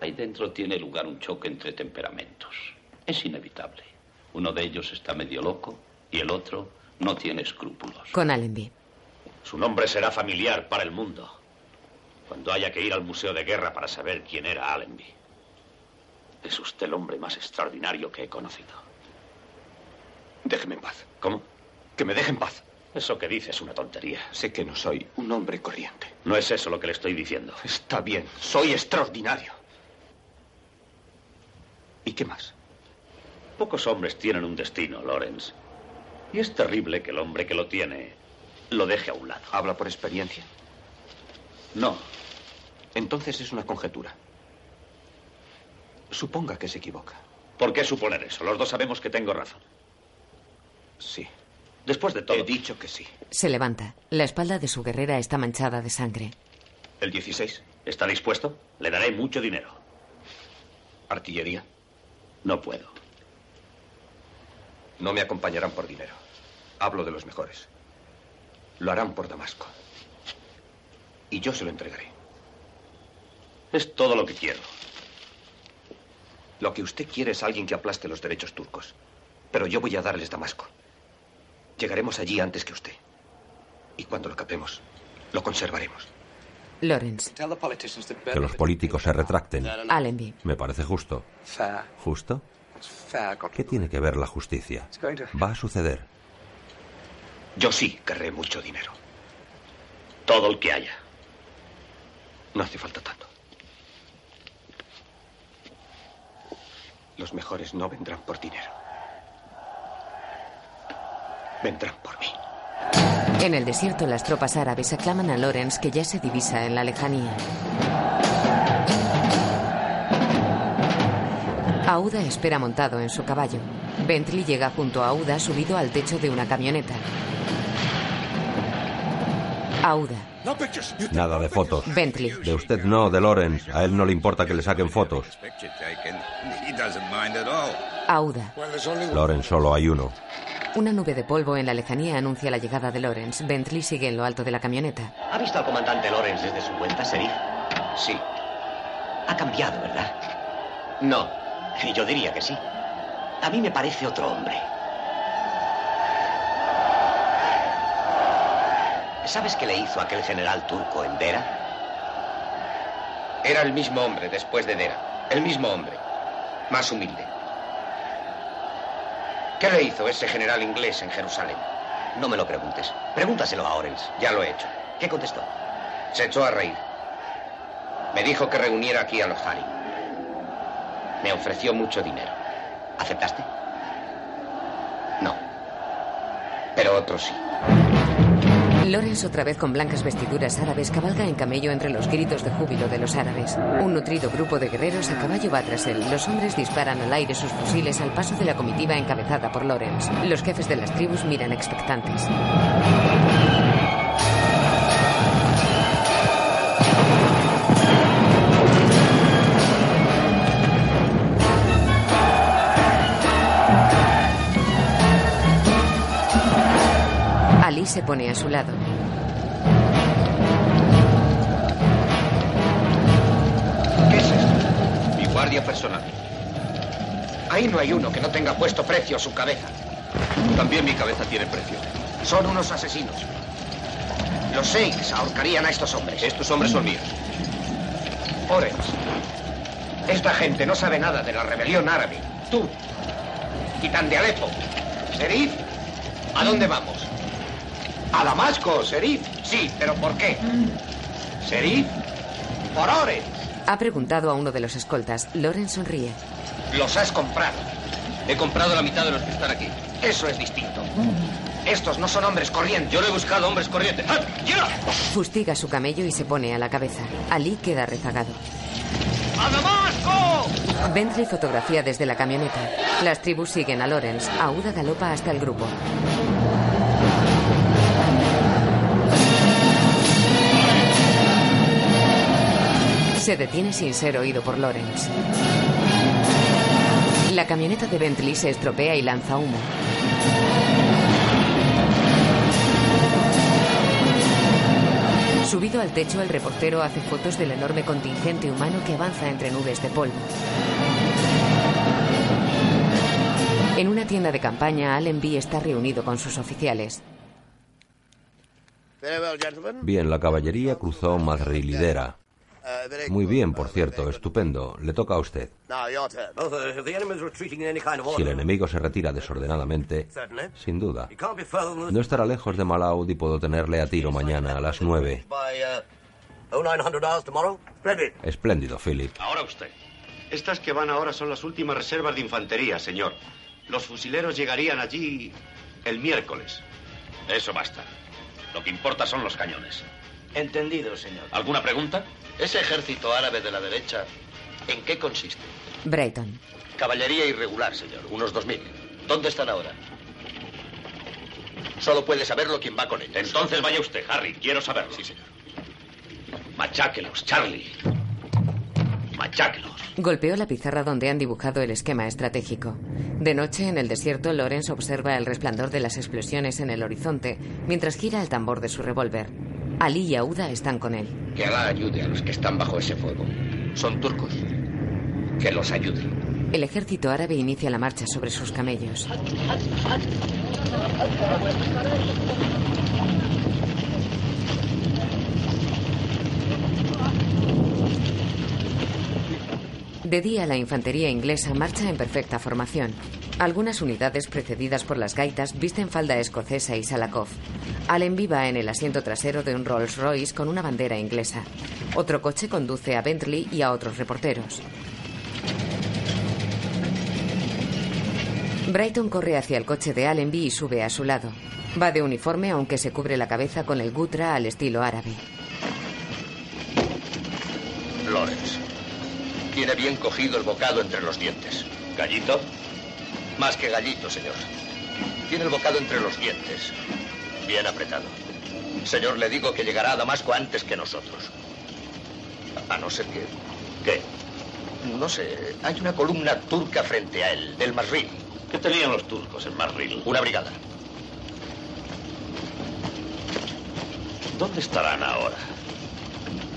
Ahí dentro tiene lugar un choque entre temperamentos. Es inevitable. Uno de ellos está medio loco y el otro no tiene escrúpulos. Con Allenby. Su nombre será familiar para el mundo. Cuando haya que ir al Museo de Guerra para saber quién era Allenby. Es usted el hombre más extraordinario que he conocido. Déjeme en paz. ¿Cómo? Que me deje en paz. Eso que dice es una tontería. Sé que no soy un hombre corriente. No es eso lo que le estoy diciendo. Está bien. Soy extraordinario. ¿Y qué más? Pocos hombres tienen un destino, Lawrence. Y es terrible que el hombre que lo tiene lo deje a un lado. ¿Habla por experiencia? No. Entonces es una conjetura. Suponga que se equivoca. ¿Por qué suponer eso? Los dos sabemos que tengo razón. Sí. Después de todo. He dicho que sí. Se levanta. La espalda de su guerrera está manchada de sangre. ¿El 16? ¿Está dispuesto? Le daré mucho dinero. ¿Artillería? No puedo. No me acompañarán por dinero. Hablo de los mejores. Lo harán por Damasco. Y yo se lo entregaré. Es todo lo que quiero. Lo que usted quiere es alguien que aplaste los derechos turcos. Pero yo voy a darles Damasco. Llegaremos allí antes que usted. Y cuando lo capemos, lo conservaremos. Lawrence. Que los políticos se retracten. Allenby. Me parece justo. ¿Justo? ¿Qué tiene que ver la justicia? Va a suceder. Yo sí querré mucho dinero. Todo el que haya. No hace falta tanto. Los mejores no vendrán por dinero. Vendrán por mí. En el desierto, las tropas árabes aclaman a Lawrence que ya se divisa en la lejanía. Auda espera montado en su caballo. Bentley llega junto a Auda subido al techo de una camioneta. Auda. Nada de fotos. Bentley. De usted no, de Lawrence. A él no le importa que le saquen fotos. Auda. Lawrence solo hay uno. Una nube de polvo en la lejanía anuncia la llegada de Lawrence. Bentley sigue en lo alto de la camioneta. ¿Ha visto al comandante Lawrence desde su cuenta, Serif? Sí. Ha cambiado, ¿verdad? No. Yo diría que sí. A mí me parece otro hombre. ¿Sabes qué le hizo aquel general turco en Dera? Era el mismo hombre después de Dera. El mismo hombre. Más humilde. ¿Qué le hizo ese general inglés en Jerusalén? No me lo preguntes. Pregúntaselo a Orens. Ya lo he hecho. ¿Qué contestó? Se echó a reír. Me dijo que reuniera aquí a los Harim. Me ofreció mucho dinero. ¿Aceptaste? No. Pero otros sí. Lawrence, otra vez con blancas vestiduras árabes, cabalga en camello entre los gritos de júbilo de los árabes. Un nutrido grupo de guerreros a caballo va tras él. Los hombres disparan al aire sus fusiles al paso de la comitiva encabezada por Lawrence. Los jefes de las tribus miran expectantes. Se pone a su lado. ¿Qué es esto? Mi guardia personal. Ahí no hay uno que no tenga puesto precio a su cabeza. También mi cabeza tiene precio. Son unos asesinos. Los Sheikhs ahorcarían a estos hombres. Estos hombres son míos. Orange. Esta gente no sabe nada de la rebelión árabe. Tú. Titán de Alepo. Serif. ¿A dónde vamos? A Damasco, Serif. Sí, pero ¿por qué? Serif. Por Orange. Ha preguntado a uno de los escoltas. Lawrence sonríe. Los has comprado. He comprado la mitad de los que están aquí. Eso es distinto. Estos no son hombres corrientes. Yo no he buscado hombres corrientes. ¡Ah! ¡Ya! Fustiga su camello y se pone a la cabeza. Ali queda rezagado. ¡A Damasco! Bentley fotografía desde la camioneta. Las tribus siguen a Lawrence. Auda galopa hasta el grupo. Se detiene sin ser oído por Lawrence. La camioneta de Bentley se estropea y lanza humo. Subido al techo, el reportero hace fotos del enorme contingente humano que avanza entre nubes de polvo. En una tienda de campaña, Allenby está reunido con sus oficiales. Bien, la caballería cruzó Madrilidera. Muy bien, por cierto, estupendo. Le toca a usted. Si el enemigo se retira desordenadamente, sin duda. No estará lejos de Malaud y puedo tenerle a tiro mañana a las nueve. Espléndido, Philip. Ahora usted. Estas que van ahora son las últimas reservas de infantería, señor. Los fusileros llegarían allí el miércoles. Eso basta. Lo que importa son los cañones. Entendido, señor. ¿Alguna pregunta? Ese ejército árabe de la derecha, ¿en qué consiste? Brayton. Caballería irregular, señor. Unos dos mil. ¿Dónde están ahora? Solo puede saberlo quien va con ellos. Entonces vaya usted, Harry. Quiero saberlo. Sí, señor. Macháquelos, Charlie. Macháquelos. Golpeó la pizarra donde han dibujado el esquema estratégico. De noche, en el desierto, Lawrence observa el resplandor de las explosiones en el horizonte mientras gira el tambor de su revólver. Ali y Auda están con él. Que Alá ayude a los que están bajo ese fuego. Son turcos. Que los ayude. El ejército árabe inicia la marcha sobre sus camellos. De día, la infantería inglesa marcha en perfecta formación. Algunas unidades precedidas por las gaitas visten falda escocesa y salakov. Allen viva en el asiento trasero de un Rolls Royce con una bandera inglesa. Otro coche conduce a Bentley y a otros reporteros. Brighton corre hacia el coche de Allenby y sube a su lado. Va de uniforme aunque se cubre la cabeza con el gutra al estilo árabe. Lawrence. Tiene bien cogido el bocado entre los dientes. ¿Gallito? Más que gallito, señor. Tiene el bocado entre los dientes. Bien apretado. Señor, le digo que llegará a Damasco antes que nosotros. A no ser que... ¿Qué? No sé. Hay una columna turca frente a él, del Masril. ¿Qué tenían los turcos en Marril? Una brigada. ¿Dónde estarán ahora?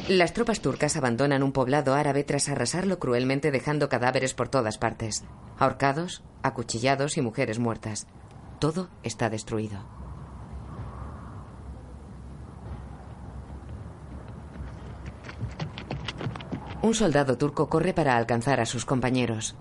Las tropas turcas abandonan un poblado árabe tras arrasarlo cruelmente dejando cadáveres por todas partes. Ahorcados, acuchillados y mujeres muertas. Todo está destruido. Un soldado turco corre para alcanzar a sus compañeros.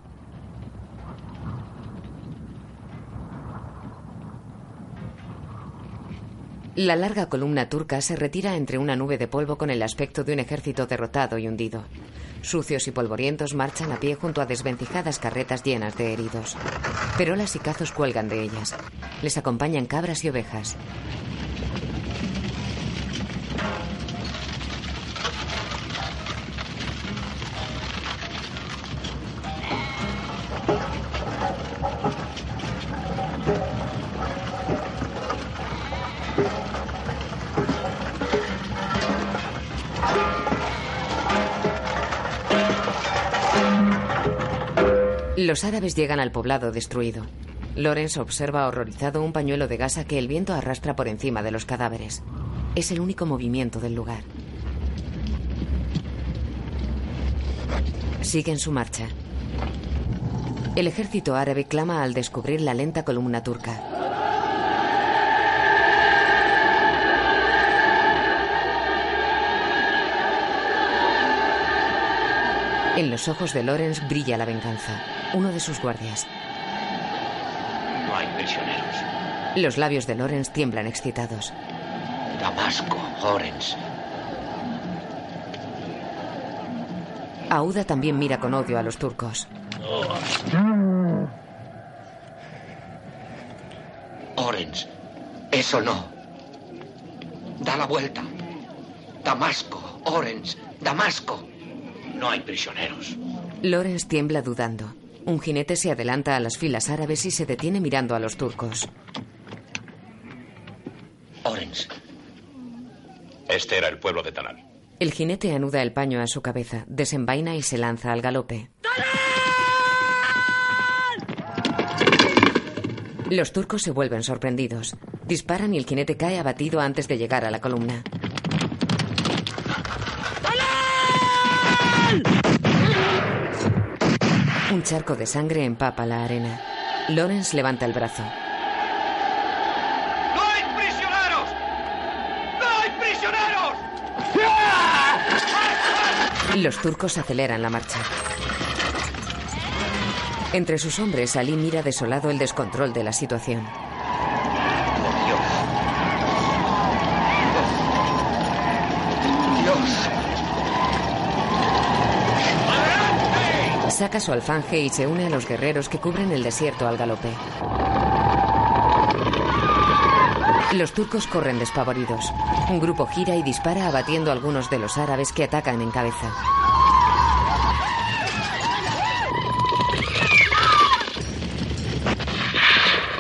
La larga columna turca se retira entre una nube de polvo con el aspecto de un ejército derrotado y hundido. Sucios y polvorientos marchan a pie junto a desvencijadas carretas llenas de heridos. Perolas y cazos cuelgan de ellas. Les acompañan cabras y ovejas. Los árabes llegan al poblado destruido. Lawrence observa horrorizado un pañuelo de gasa que el viento arrastra por encima de los cadáveres. Es el único movimiento del lugar. Siguen su marcha. El ejército árabe clama al descubrir la lenta columna turca. En los ojos de Lawrence brilla la venganza. Uno de sus guardias. No hay prisioneros. Los labios de Lawrence tiemblan excitados. Damasco, Lawrence. Auda también mira con odio a los turcos. Orange, eso no. Da la vuelta. Damasco, Orange, Damasco. No hay prisioneros. Lawrence tiembla dudando. Un jinete se adelanta a las filas árabes y se detiene mirando a los turcos. Orange. Este era el pueblo de Tanal. El jinete anuda el paño a su cabeza, desenvaina y se lanza al galope. Los turcos se vuelven sorprendidos. Disparan y el jinete cae abatido antes de llegar a la columna. Charco de sangre empapa la arena. Lawrence levanta el brazo. ¡No hay prisioneros! ¡No hay prisioneros! Los turcos aceleran la marcha. Entre sus hombres, Ali mira desolado el descontrol de la situación. Dios. Saca su alfanje y se une a los guerreros que cubren el desierto al galope. Los turcos corren despavoridos. Un grupo gira y dispara abatiendo a algunos de los árabes que atacan en cabeza.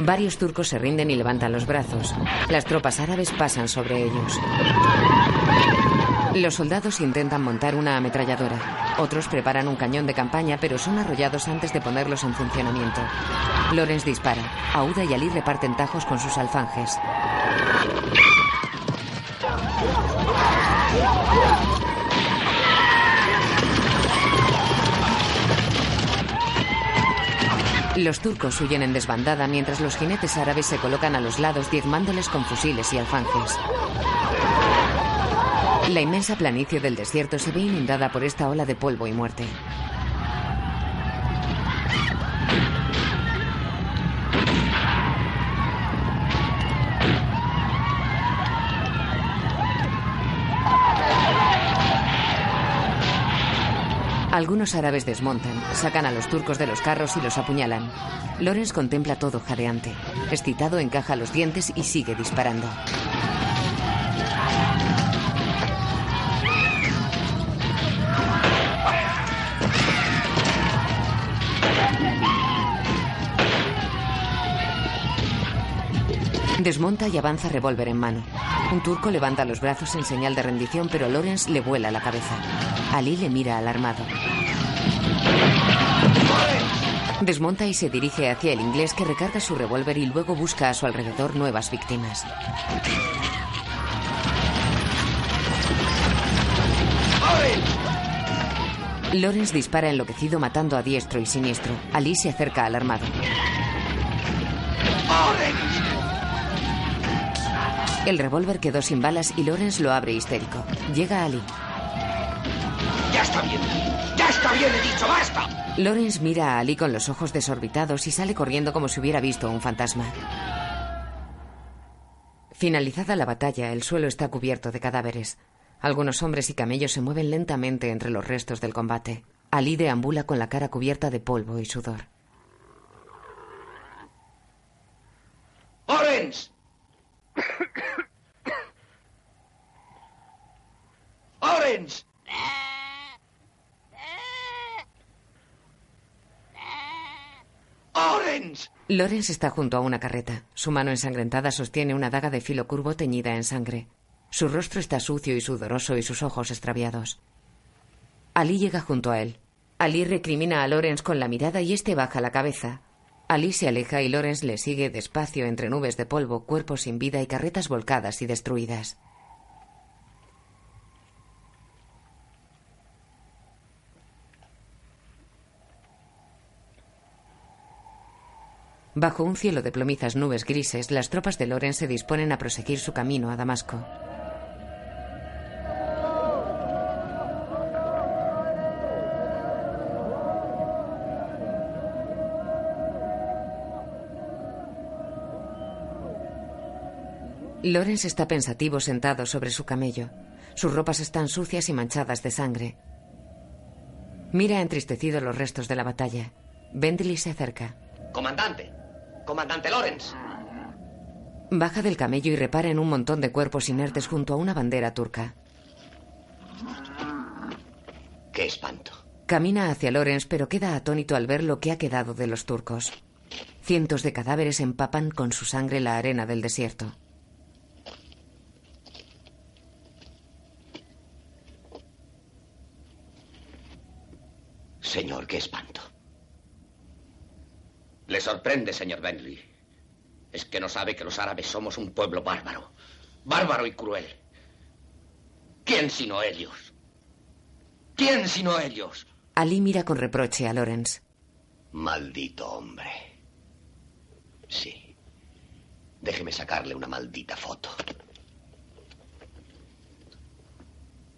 Varios turcos se rinden y levantan los brazos. Las tropas árabes pasan sobre ellos. Los soldados intentan montar una ametralladora. Otros preparan un cañón de campaña, pero son arrollados antes de ponerlos en funcionamiento. Lorenz dispara. Auda y Ali reparten tajos con sus alfanjes. Los turcos huyen en desbandada mientras los jinetes árabes se colocan a los lados diezmándoles con fusiles y alfanjes. La inmensa planicie del desierto se ve inundada por esta ola de polvo y muerte. Algunos árabes desmontan, sacan a los turcos de los carros y los apuñalan. Lorenz contempla todo jadeante. Excitado encaja los dientes y sigue disparando. Desmonta y avanza revólver en mano. Un turco levanta los brazos en señal de rendición, pero Lawrence le vuela la cabeza. Ali le mira alarmado. Desmonta y se dirige hacia el inglés que recarga su revólver y luego busca a su alrededor nuevas víctimas. Lawrence dispara enloquecido matando a diestro y siniestro. Ali se acerca alarmado. El revólver quedó sin balas y Lawrence lo abre histérico. Llega Ali. ¡Ya está bien! ¡Ya está bien, he dicho! ¡Basta! Lawrence mira a Ali con los ojos desorbitados y sale corriendo como si hubiera visto un fantasma. Finalizada la batalla, el suelo está cubierto de cadáveres. Algunos hombres y camellos se mueven lentamente entre los restos del combate. Ali deambula con la cara cubierta de polvo y sudor. ¡Lawrence! ¡Orange! ¡Orange! Lorenz está junto a una carreta. Su mano ensangrentada sostiene una daga de filo curvo teñida en sangre. Su rostro está sucio y sudoroso y sus ojos extraviados. Ali llega junto a él. Ali recrimina a Lorenz con la mirada y este baja la cabeza. Ali se aleja y Lorenz le sigue despacio entre nubes de polvo, cuerpos sin vida y carretas volcadas y destruidas. Bajo un cielo de plomizas nubes grises, las tropas de Lorenz se disponen a proseguir su camino a Damasco. Lorenz está pensativo sentado sobre su camello. Sus ropas están sucias y manchadas de sangre. Mira entristecido los restos de la batalla. Bentley se acerca. Comandante. Comandante Lorenz. Baja del camello y repara en un montón de cuerpos inertes junto a una bandera turca. Qué espanto. Camina hacia Lorenz, pero queda atónito al ver lo que ha quedado de los turcos. Cientos de cadáveres empapan con su sangre la arena del desierto. Señor, qué espanto. Le sorprende, señor Bentley. Es que no sabe que los árabes somos un pueblo bárbaro. Bárbaro y cruel. ¿Quién sino ellos? ¿Quién sino ellos? Ali mira con reproche a Lorenz. Maldito hombre. Sí. Déjeme sacarle una maldita foto.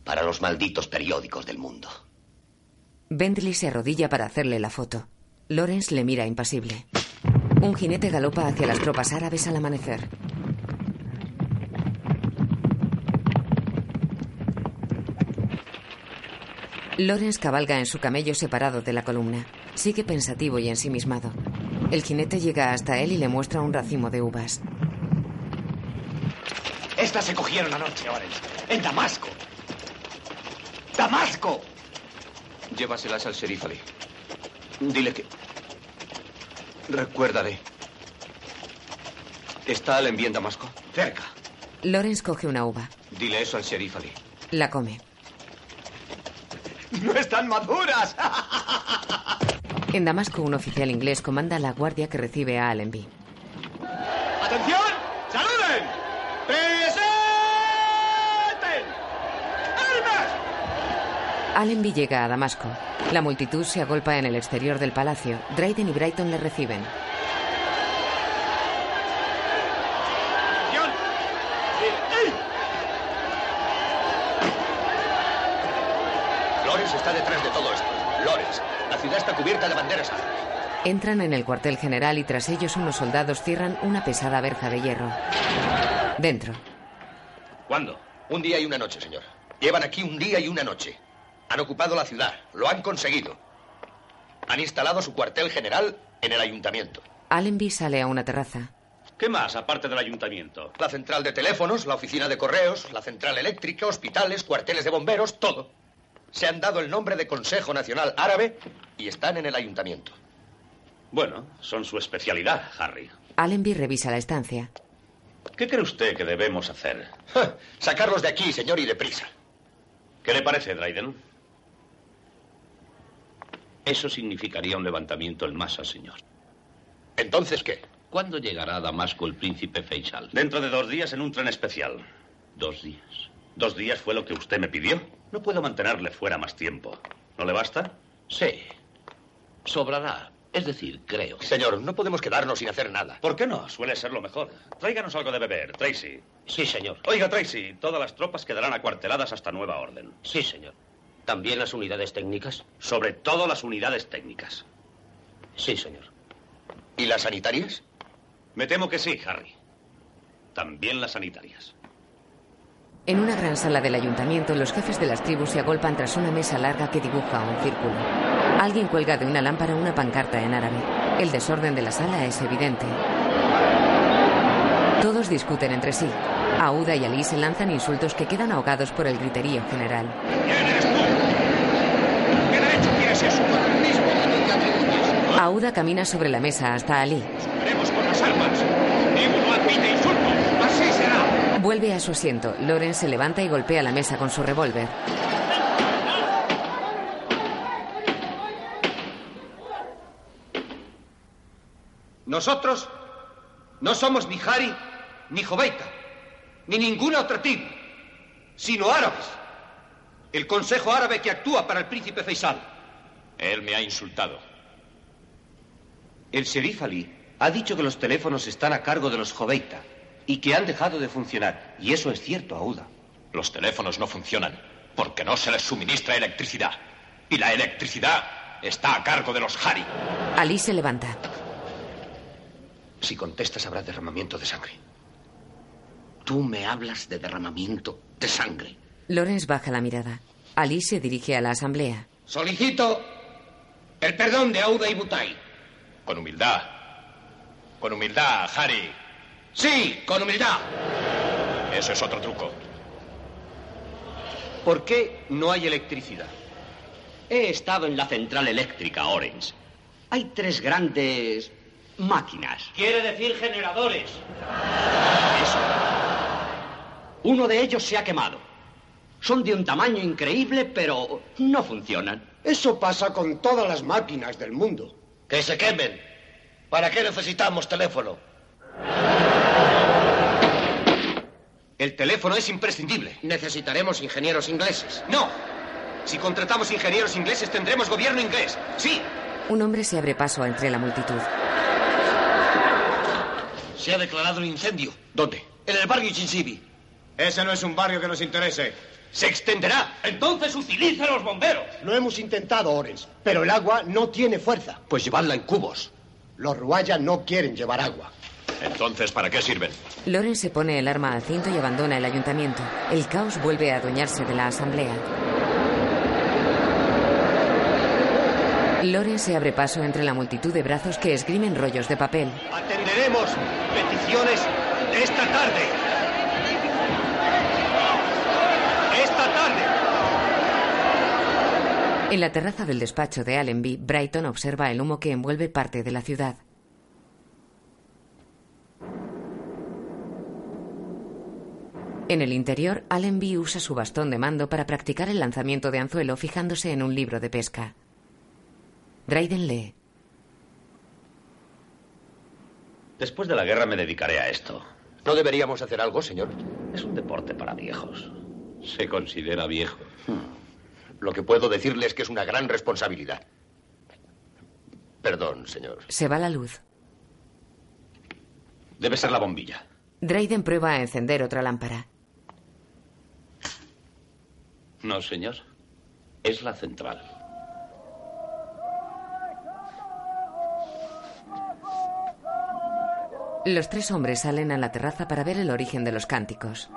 Para los malditos periódicos del mundo. Bentley se arrodilla para hacerle la foto. Lawrence le mira impasible. Un jinete galopa hacia las tropas árabes al amanecer. Lawrence cabalga en su camello separado de la columna. Sigue pensativo y ensimismado. El jinete llega hasta él y le muestra un racimo de uvas. Estas se cogieron anoche, Oren. En Damasco. ¡Damasco! Llévaselas al sheriff Ali. Dile que... Recuérdale. ¿Está Allenby en Damasco? Cerca. Lawrence coge una uva. Dile eso al sheriff Ali. La come. ¡No están maduras! En Damasco, un oficial inglés comanda a la guardia que recibe a Allenby. ¡Atención! Allenby llega a Damasco. La multitud se agolpa en el exterior del palacio. Dryden y Brighton le reciben. Lawrence está detrás de todo esto. Lawrence, la ciudad está cubierta de banderas. Entran en el cuartel general y tras ellos unos soldados cierran una pesada verja de hierro. Dentro. ¿Cuándo? Un día y una noche, señor. Llevan aquí un día y una noche. Han ocupado la ciudad. Lo han conseguido. Han instalado su cuartel general en el ayuntamiento. Allenby sale a una terraza. ¿Qué más, aparte del ayuntamiento? La central de teléfonos, la oficina de correos, la central eléctrica, hospitales, cuarteles de bomberos, todo. Se han dado el nombre de Consejo Nacional Árabe y están en el ayuntamiento. Bueno, son su especialidad, Harry. Allenby revisa la estancia. ¿Qué cree usted que debemos hacer? Ja, Sacarlos de aquí, señor, y deprisa. ¿Qué le parece, Dryden? Eso significaría un levantamiento en masa, señor. ¿Entonces qué? ¿Cuándo llegará a Damasco el príncipe Faisal? Dentro de dos días en un tren especial. Dos días. ¿Dos días fue lo que usted me pidió? No puedo mantenerle fuera más tiempo. ¿No le basta? Sí. Sobrará. Es decir, creo. Señor, no podemos quedarnos sin hacer nada. ¿Por qué no? Suele ser lo mejor. Tráiganos algo de beber, Tracy. Sí, señor. Oiga, Tracy, todas las tropas quedarán acuarteladas hasta nueva orden. Sí, señor. ¿También las unidades técnicas? Sobre todo las unidades técnicas. Sí, señor. ¿Y las sanitarias? Me temo que sí, Harry. También las sanitarias. En una gran sala del ayuntamiento, los jefes de las tribus se agolpan tras una mesa larga que dibuja un círculo. Alguien cuelga de una lámpara una pancarta en árabe. El desorden de la sala es evidente. Todos discuten entre sí. Aouda y Ali se lanzan insultos que quedan ahogados por el griterío general. ¿Quién eres tú? ¿Qué derecho tienes eso? El mismo que te atribuyes. Aouda camina sobre la mesa hasta Ali. Con las armas. Conmigo no admite insultos. Así será. Vuelve a su asiento. Loren se levanta y golpea la mesa con su revólver. Nosotros no somos ni Hari, ni Joveita, ni ninguna otra tribu, sino árabes. El Consejo Árabe que actúa para el príncipe Faisal. Él me ha insultado. El sheriff Ali ha dicho que los teléfonos están a cargo de los Joveita y que han dejado de funcionar. Y eso es cierto, Aouda. Los teléfonos no funcionan porque no se les suministra electricidad. Y la electricidad está a cargo de los Hari. Ali se levanta. Si contestas habrá derramamiento de sangre. Tú me hablas de derramamiento de sangre. Lawrence baja la mirada. Ali se dirige a la asamblea. Solicito el perdón de Aouda y Butai. Con humildad. Con humildad, Harry. Sí, con humildad. Eso es otro truco. ¿Por qué no hay electricidad? He estado en la central eléctrica, Orange. Hay tres grandes máquinas. Quiere decir generadores. Eso. Uno de ellos se ha quemado. Son de un tamaño increíble, pero no funcionan. Eso pasa con todas las máquinas del mundo. Que se quemen. ¿Para qué necesitamos teléfono? El teléfono es imprescindible. Necesitaremos ingenieros ingleses. No. Si contratamos ingenieros ingleses tendremos gobierno inglés. Sí. Un hombre se abre paso entre la multitud. Se ha declarado un incendio. ¿Dónde? En el barrio Chinchibi. Ese no es un barrio que nos interese. Se extenderá. Entonces utiliza los bomberos. Lo hemos intentado, Orange, pero el agua no tiene fuerza. Pues llevadla en cubos. Los ruayas no quieren llevar agua. Entonces, ¿para qué sirven? Loren se pone el arma al cinto y abandona el ayuntamiento. El caos vuelve a adueñarse de la asamblea. Loren se abre paso entre la multitud de brazos que esgrimen rollos de papel. Atenderemos peticiones de esta tarde. En la terraza del despacho de Allenby, Brighton observa el humo que envuelve parte de la ciudad. En el interior, Allenby usa su bastón de mando para practicar el lanzamiento de anzuelo fijándose en un libro de pesca. Dryden lee. Después de la guerra me dedicaré a esto. ¿No deberíamos hacer algo, señor? Es un deporte para viejos. Se considera viejo. Hmm. Lo que puedo decirle es que es una gran responsabilidad. Perdón, señor. Se va la luz. Debe ser la bombilla. Dryden prueba a encender otra lámpara. No, señor. Es la central. Los tres hombres salen a la terraza para ver el origen de los cánticos.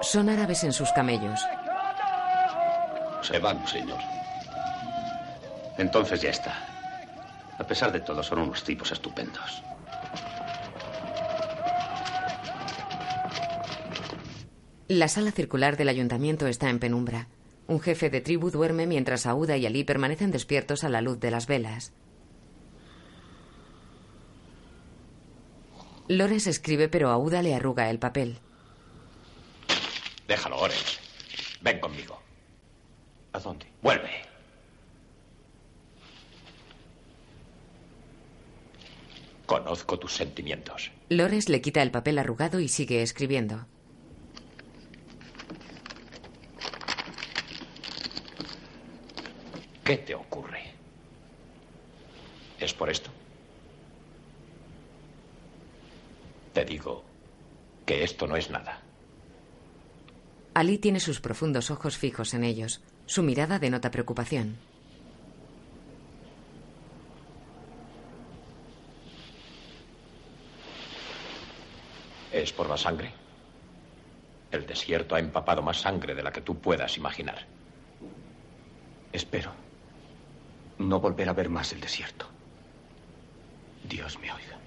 Son árabes en sus camellos. Se van, señor. Entonces ya está. A pesar de todo, son unos tipos estupendos. La sala circular del ayuntamiento está en penumbra. Un jefe de tribu duerme mientras Aouda y Ali permanecen despiertos a la luz de las velas. Lores escribe, pero Aouda le arruga el papel. Déjalo, Ores. Ven conmigo. ¿A dónde? Vuelve. Conozco tus sentimientos. Lores le quita el papel arrugado y sigue escribiendo. ¿Qué te ocurre? ¿Es por esto? Te digo que esto no es nada. Ali tiene sus profundos ojos fijos en ellos. Su mirada denota preocupación. ¿Es por la sangre? El desierto ha empapado más sangre de la que tú puedas imaginar. Espero no volver a ver más el desierto. Dios me oiga.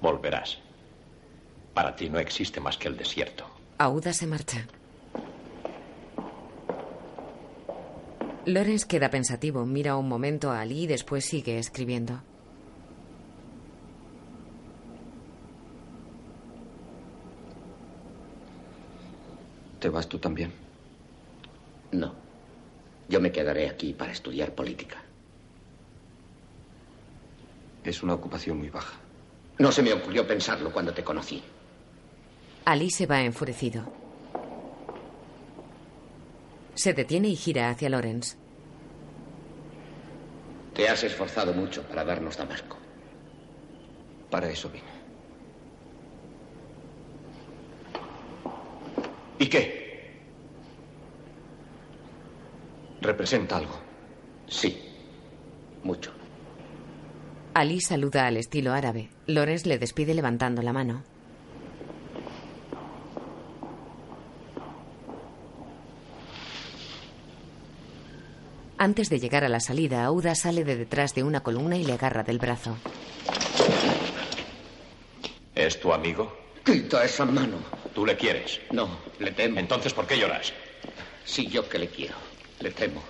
Volverás. Para ti no existe más que el desierto. Auda se marcha. Lorenz queda pensativo, mira un momento a Ali y después sigue escribiendo. ¿Te vas tú también? No. Yo me quedaré aquí para estudiar política. Es una ocupación muy baja. No se me ocurrió pensarlo cuando te conocí. Ali se va enfurecido. Se detiene y gira hacia Lorenz. Te has esforzado mucho para darnos Damasco. Para eso vine. ¿Y qué? ¿Representa algo? Sí, mucho. Ali saluda al estilo árabe. Lorenz le despide levantando la mano. Antes de llegar a la salida, Auda sale de detrás de una columna y le agarra del brazo. ¿Es tu amigo? Quita esa mano. ¿Tú le quieres? No, le temo. Entonces, ¿por qué lloras? Sí, yo que le quiero. Le temo.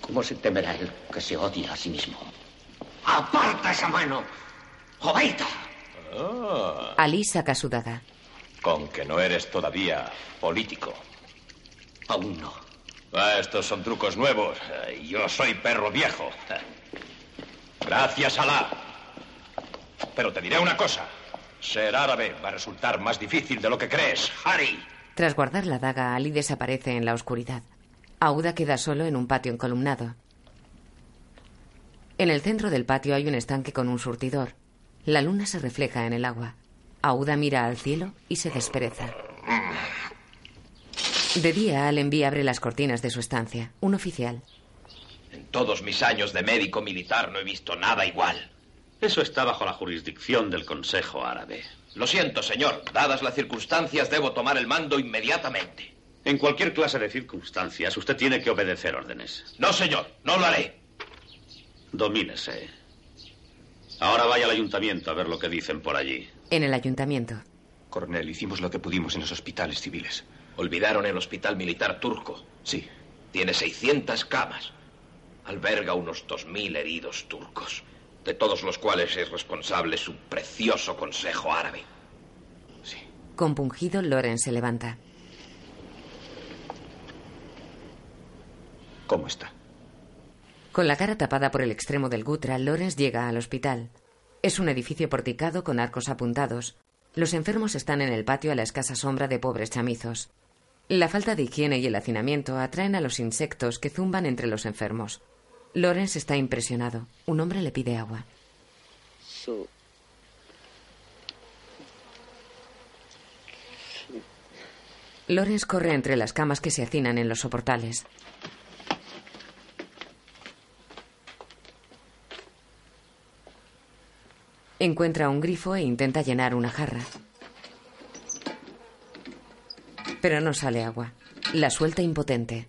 ¿Cómo se temerá él que se odia a sí mismo? ¡Aparta esa mano! ¡Joveita! Ah. Ali saca su daga. Con que no eres todavía político. Aún no. Ah, estos son trucos nuevos. Eh, Yo soy perro viejo. Gracias, Alá. Pero te diré una cosa. Ser árabe va a resultar más difícil de lo que crees, Harry. Tras guardar la daga, Ali desaparece en la oscuridad. Auda queda solo en un patio encolumnado. En el centro del patio hay un estanque con un surtidor. La luna se refleja en el agua. Auda mira al cielo y se despereza. De día, Allenby abre las cortinas de su estancia. Un oficial. En todos mis años de médico militar no he visto nada igual. Eso está bajo la jurisdicción del Consejo Árabe. Lo siento, señor. Dadas las circunstancias, debo tomar el mando inmediatamente. En cualquier clase de circunstancias, usted tiene que obedecer órdenes. No, señor. No lo haré. Domínese. Ahora vaya al ayuntamiento a ver lo que dicen por allí. En el ayuntamiento. Coronel, hicimos lo que pudimos en los hospitales civiles. Olvidaron el hospital militar turco. Sí. Tiene 600 camas. Alberga unos 2.000 heridos turcos, de todos los cuales es responsable su precioso consejo árabe. Sí. Compungido, Loren se levanta. ¿Cómo está? Con la cara tapada por el extremo del gutra, Lorenz llega al hospital. Es un edificio porticado con arcos apuntados. Los enfermos están en el patio a la escasa sombra de pobres chamizos. La falta de higiene y el hacinamiento atraen a los insectos que zumban entre los enfermos. Lorenz está impresionado. Un hombre le pide agua. Lorenz corre entre las camas que se hacinan en los soportales. Encuentra un grifo e intenta llenar una jarra. Pero no sale agua. La suelta impotente.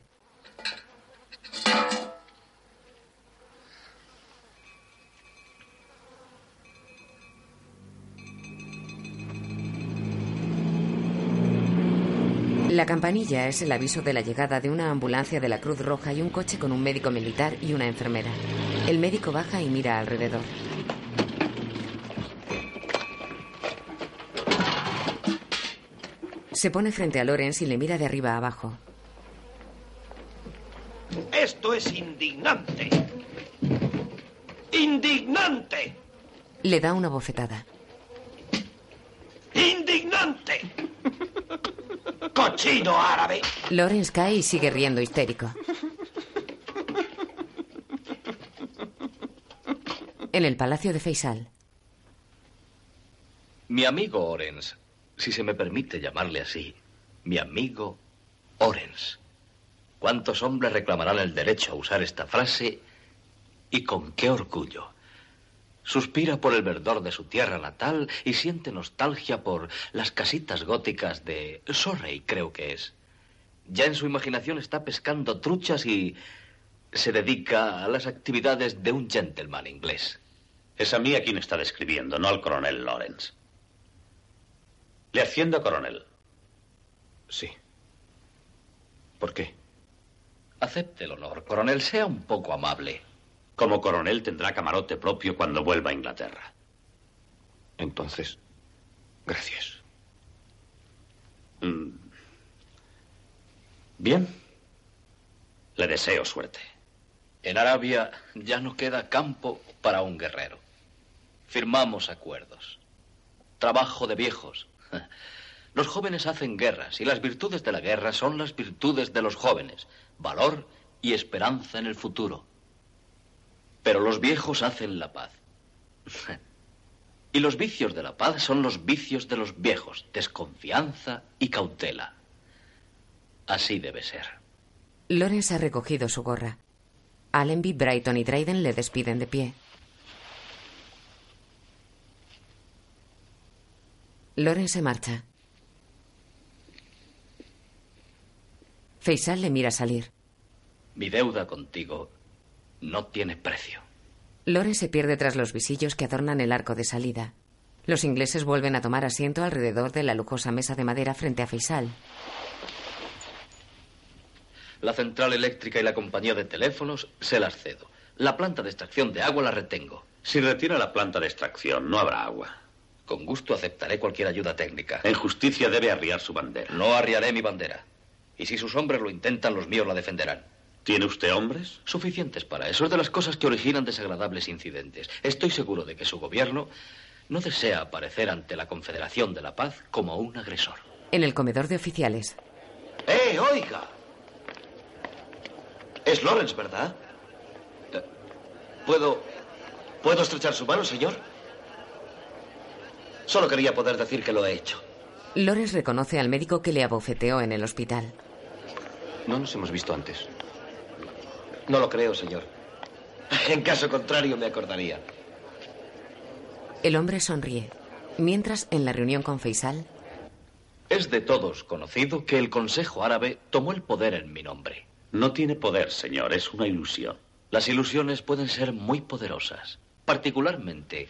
La campanilla es el aviso de la llegada de una ambulancia de la Cruz Roja y un coche con un médico militar y una enfermera. El médico baja y mira alrededor. Se pone frente a Lorenz y le mira de arriba a abajo. Esto es indignante. Indignante. Le da una bofetada. Indignante. Cochino árabe. Lorenz cae y sigue riendo histérico. En el palacio de Faisal. Mi amigo Orenz si se me permite llamarle así, mi amigo Orens. ¿Cuántos hombres reclamarán el derecho a usar esta frase y con qué orgullo? Suspira por el verdor de su tierra natal y siente nostalgia por las casitas góticas de Sorrey, creo que es. Ya en su imaginación está pescando truchas y se dedica a las actividades de un gentleman inglés. Es a mí a quien está describiendo, no al coronel Lawrence. Le asciendo coronel. Sí. ¿Por qué? Acepte el honor, coronel. Sea un poco amable. Como coronel tendrá camarote propio cuando vuelva a Inglaterra. Entonces, gracias. Mm. Bien. Le deseo suerte. En Arabia ya no queda campo para un guerrero. Firmamos acuerdos. Trabajo de viejos. Los jóvenes hacen guerras y las virtudes de la guerra son las virtudes de los jóvenes, valor y esperanza en el futuro. Pero los viejos hacen la paz. Y los vicios de la paz son los vicios de los viejos, desconfianza y cautela. Así debe ser. Lawrence ha recogido su gorra. Allenby, Brighton y Dryden le despiden de pie. Loren se marcha. Faisal le mira salir. Mi deuda contigo no tiene precio. Loren se pierde tras los visillos que adornan el arco de salida. Los ingleses vuelven a tomar asiento alrededor de la lujosa mesa de madera frente a Faisal. La central eléctrica y la compañía de teléfonos se las cedo. La planta de extracción de agua la retengo. Si retira la planta de extracción, no habrá agua. Con gusto aceptaré cualquier ayuda técnica. En justicia debe arriar su bandera. No arriaré mi bandera. Y si sus hombres lo intentan, los míos la defenderán. ¿Tiene usted hombres? Suficientes para eso. Es de las cosas que originan desagradables incidentes. Estoy seguro de que su gobierno no desea aparecer ante la Confederación de la Paz como un agresor. En el comedor de oficiales. ¡Eh, oiga! Es Lawrence, ¿verdad? Eh, ¿Puedo. ¿Puedo estrechar su mano, señor? Solo quería poder decir que lo he hecho. Lores reconoce al médico que le abofeteó en el hospital. No nos hemos visto antes. No lo creo, señor. En caso contrario, me acordaría. El hombre sonríe. Mientras, en la reunión con Faisal. Es de todos conocido que el Consejo Árabe tomó el poder en mi nombre. No tiene poder, señor. Es una ilusión. Las ilusiones pueden ser muy poderosas. Particularmente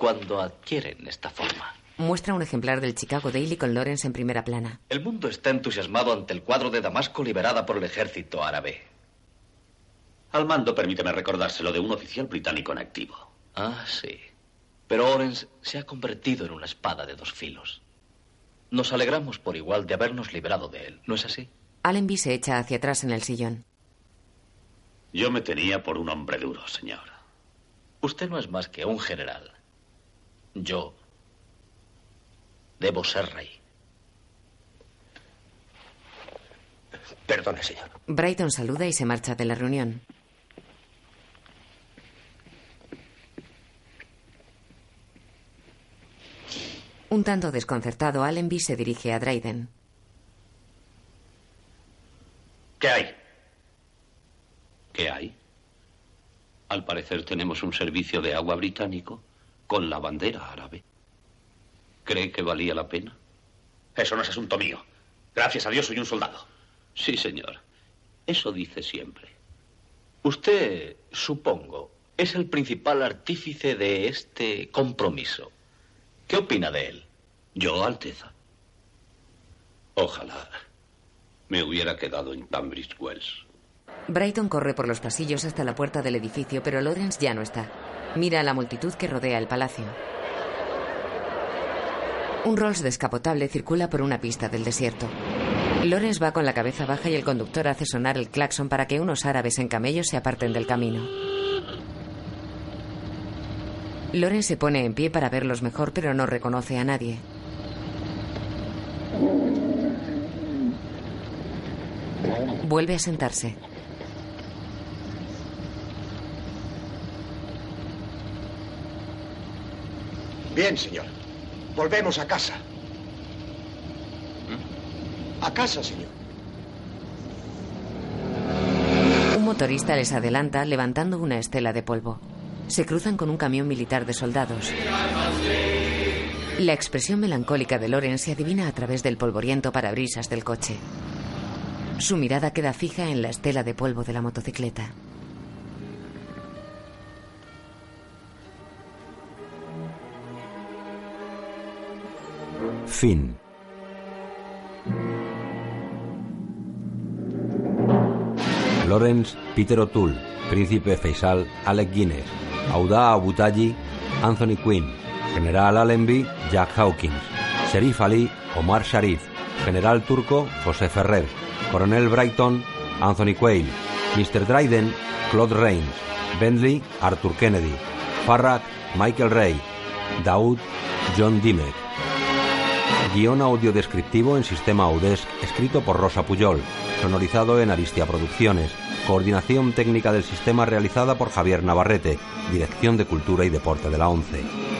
cuando adquieren esta forma. Muestra un ejemplar del Chicago Daily con Lawrence en primera plana. El mundo está entusiasmado ante el cuadro de Damasco liberada por el ejército árabe. Al mando, permíteme recordárselo de un oficial británico en activo. Ah, sí. Pero Orange se ha convertido en una espada de dos filos. Nos alegramos por igual de habernos liberado de él, ¿no es así? Allenby se echa hacia atrás en el sillón. Yo me tenía por un hombre duro, señor. Usted no es más que un general. Yo debo ser rey. Perdone, señor. Brighton saluda y se marcha de la reunión. Un tanto desconcertado, Allenby se dirige a Dryden. ¿Qué hay? ¿Qué hay? Al parecer tenemos un servicio de agua británico con la bandera árabe. ¿Cree que valía la pena? Eso no es asunto mío. Gracias a Dios soy un soldado. Sí, señor. Eso dice siempre. Usted, supongo, es el principal artífice de este compromiso. ¿Qué opina de él? Yo, Alteza. Ojalá me hubiera quedado en Tunbridge Wells. Brighton corre por los pasillos hasta la puerta del edificio, pero Lawrence ya no está. Mira a la multitud que rodea el palacio. Un Rolls descapotable circula por una pista del desierto. Lawrence va con la cabeza baja y el conductor hace sonar el claxon para que unos árabes en camellos se aparten del camino. Loren se pone en pie para verlos mejor, pero no reconoce a nadie. Vuelve a sentarse. Bien, señor. Volvemos a casa. A casa, señor. Un motorista les adelanta levantando una estela de polvo. Se cruzan con un camión militar de soldados. La expresión melancólica de Loren se adivina a través del polvoriento parabrisas del coche. Su mirada queda fija en la estela de polvo de la motocicleta. Fin. Lawrence Peter O'Toole, Príncipe Faisal Alec Guinness, Auda Abutaji, Anthony Quinn, General Allenby, Jack Hawkins, Sheriff Ali, Omar Sharif, General Turco, José Ferrer, Coronel Brighton, Anthony Quayle, Mr. Dryden, Claude Rains, Bentley, Arthur Kennedy, Farrak, Michael Ray, Daoud, John Dimek. Guión audio descriptivo en sistema Audesc, escrito por Rosa Puyol, sonorizado en Aristia Producciones, Coordinación técnica del sistema realizada por Javier Navarrete, Dirección de Cultura y Deporte de la ONCE.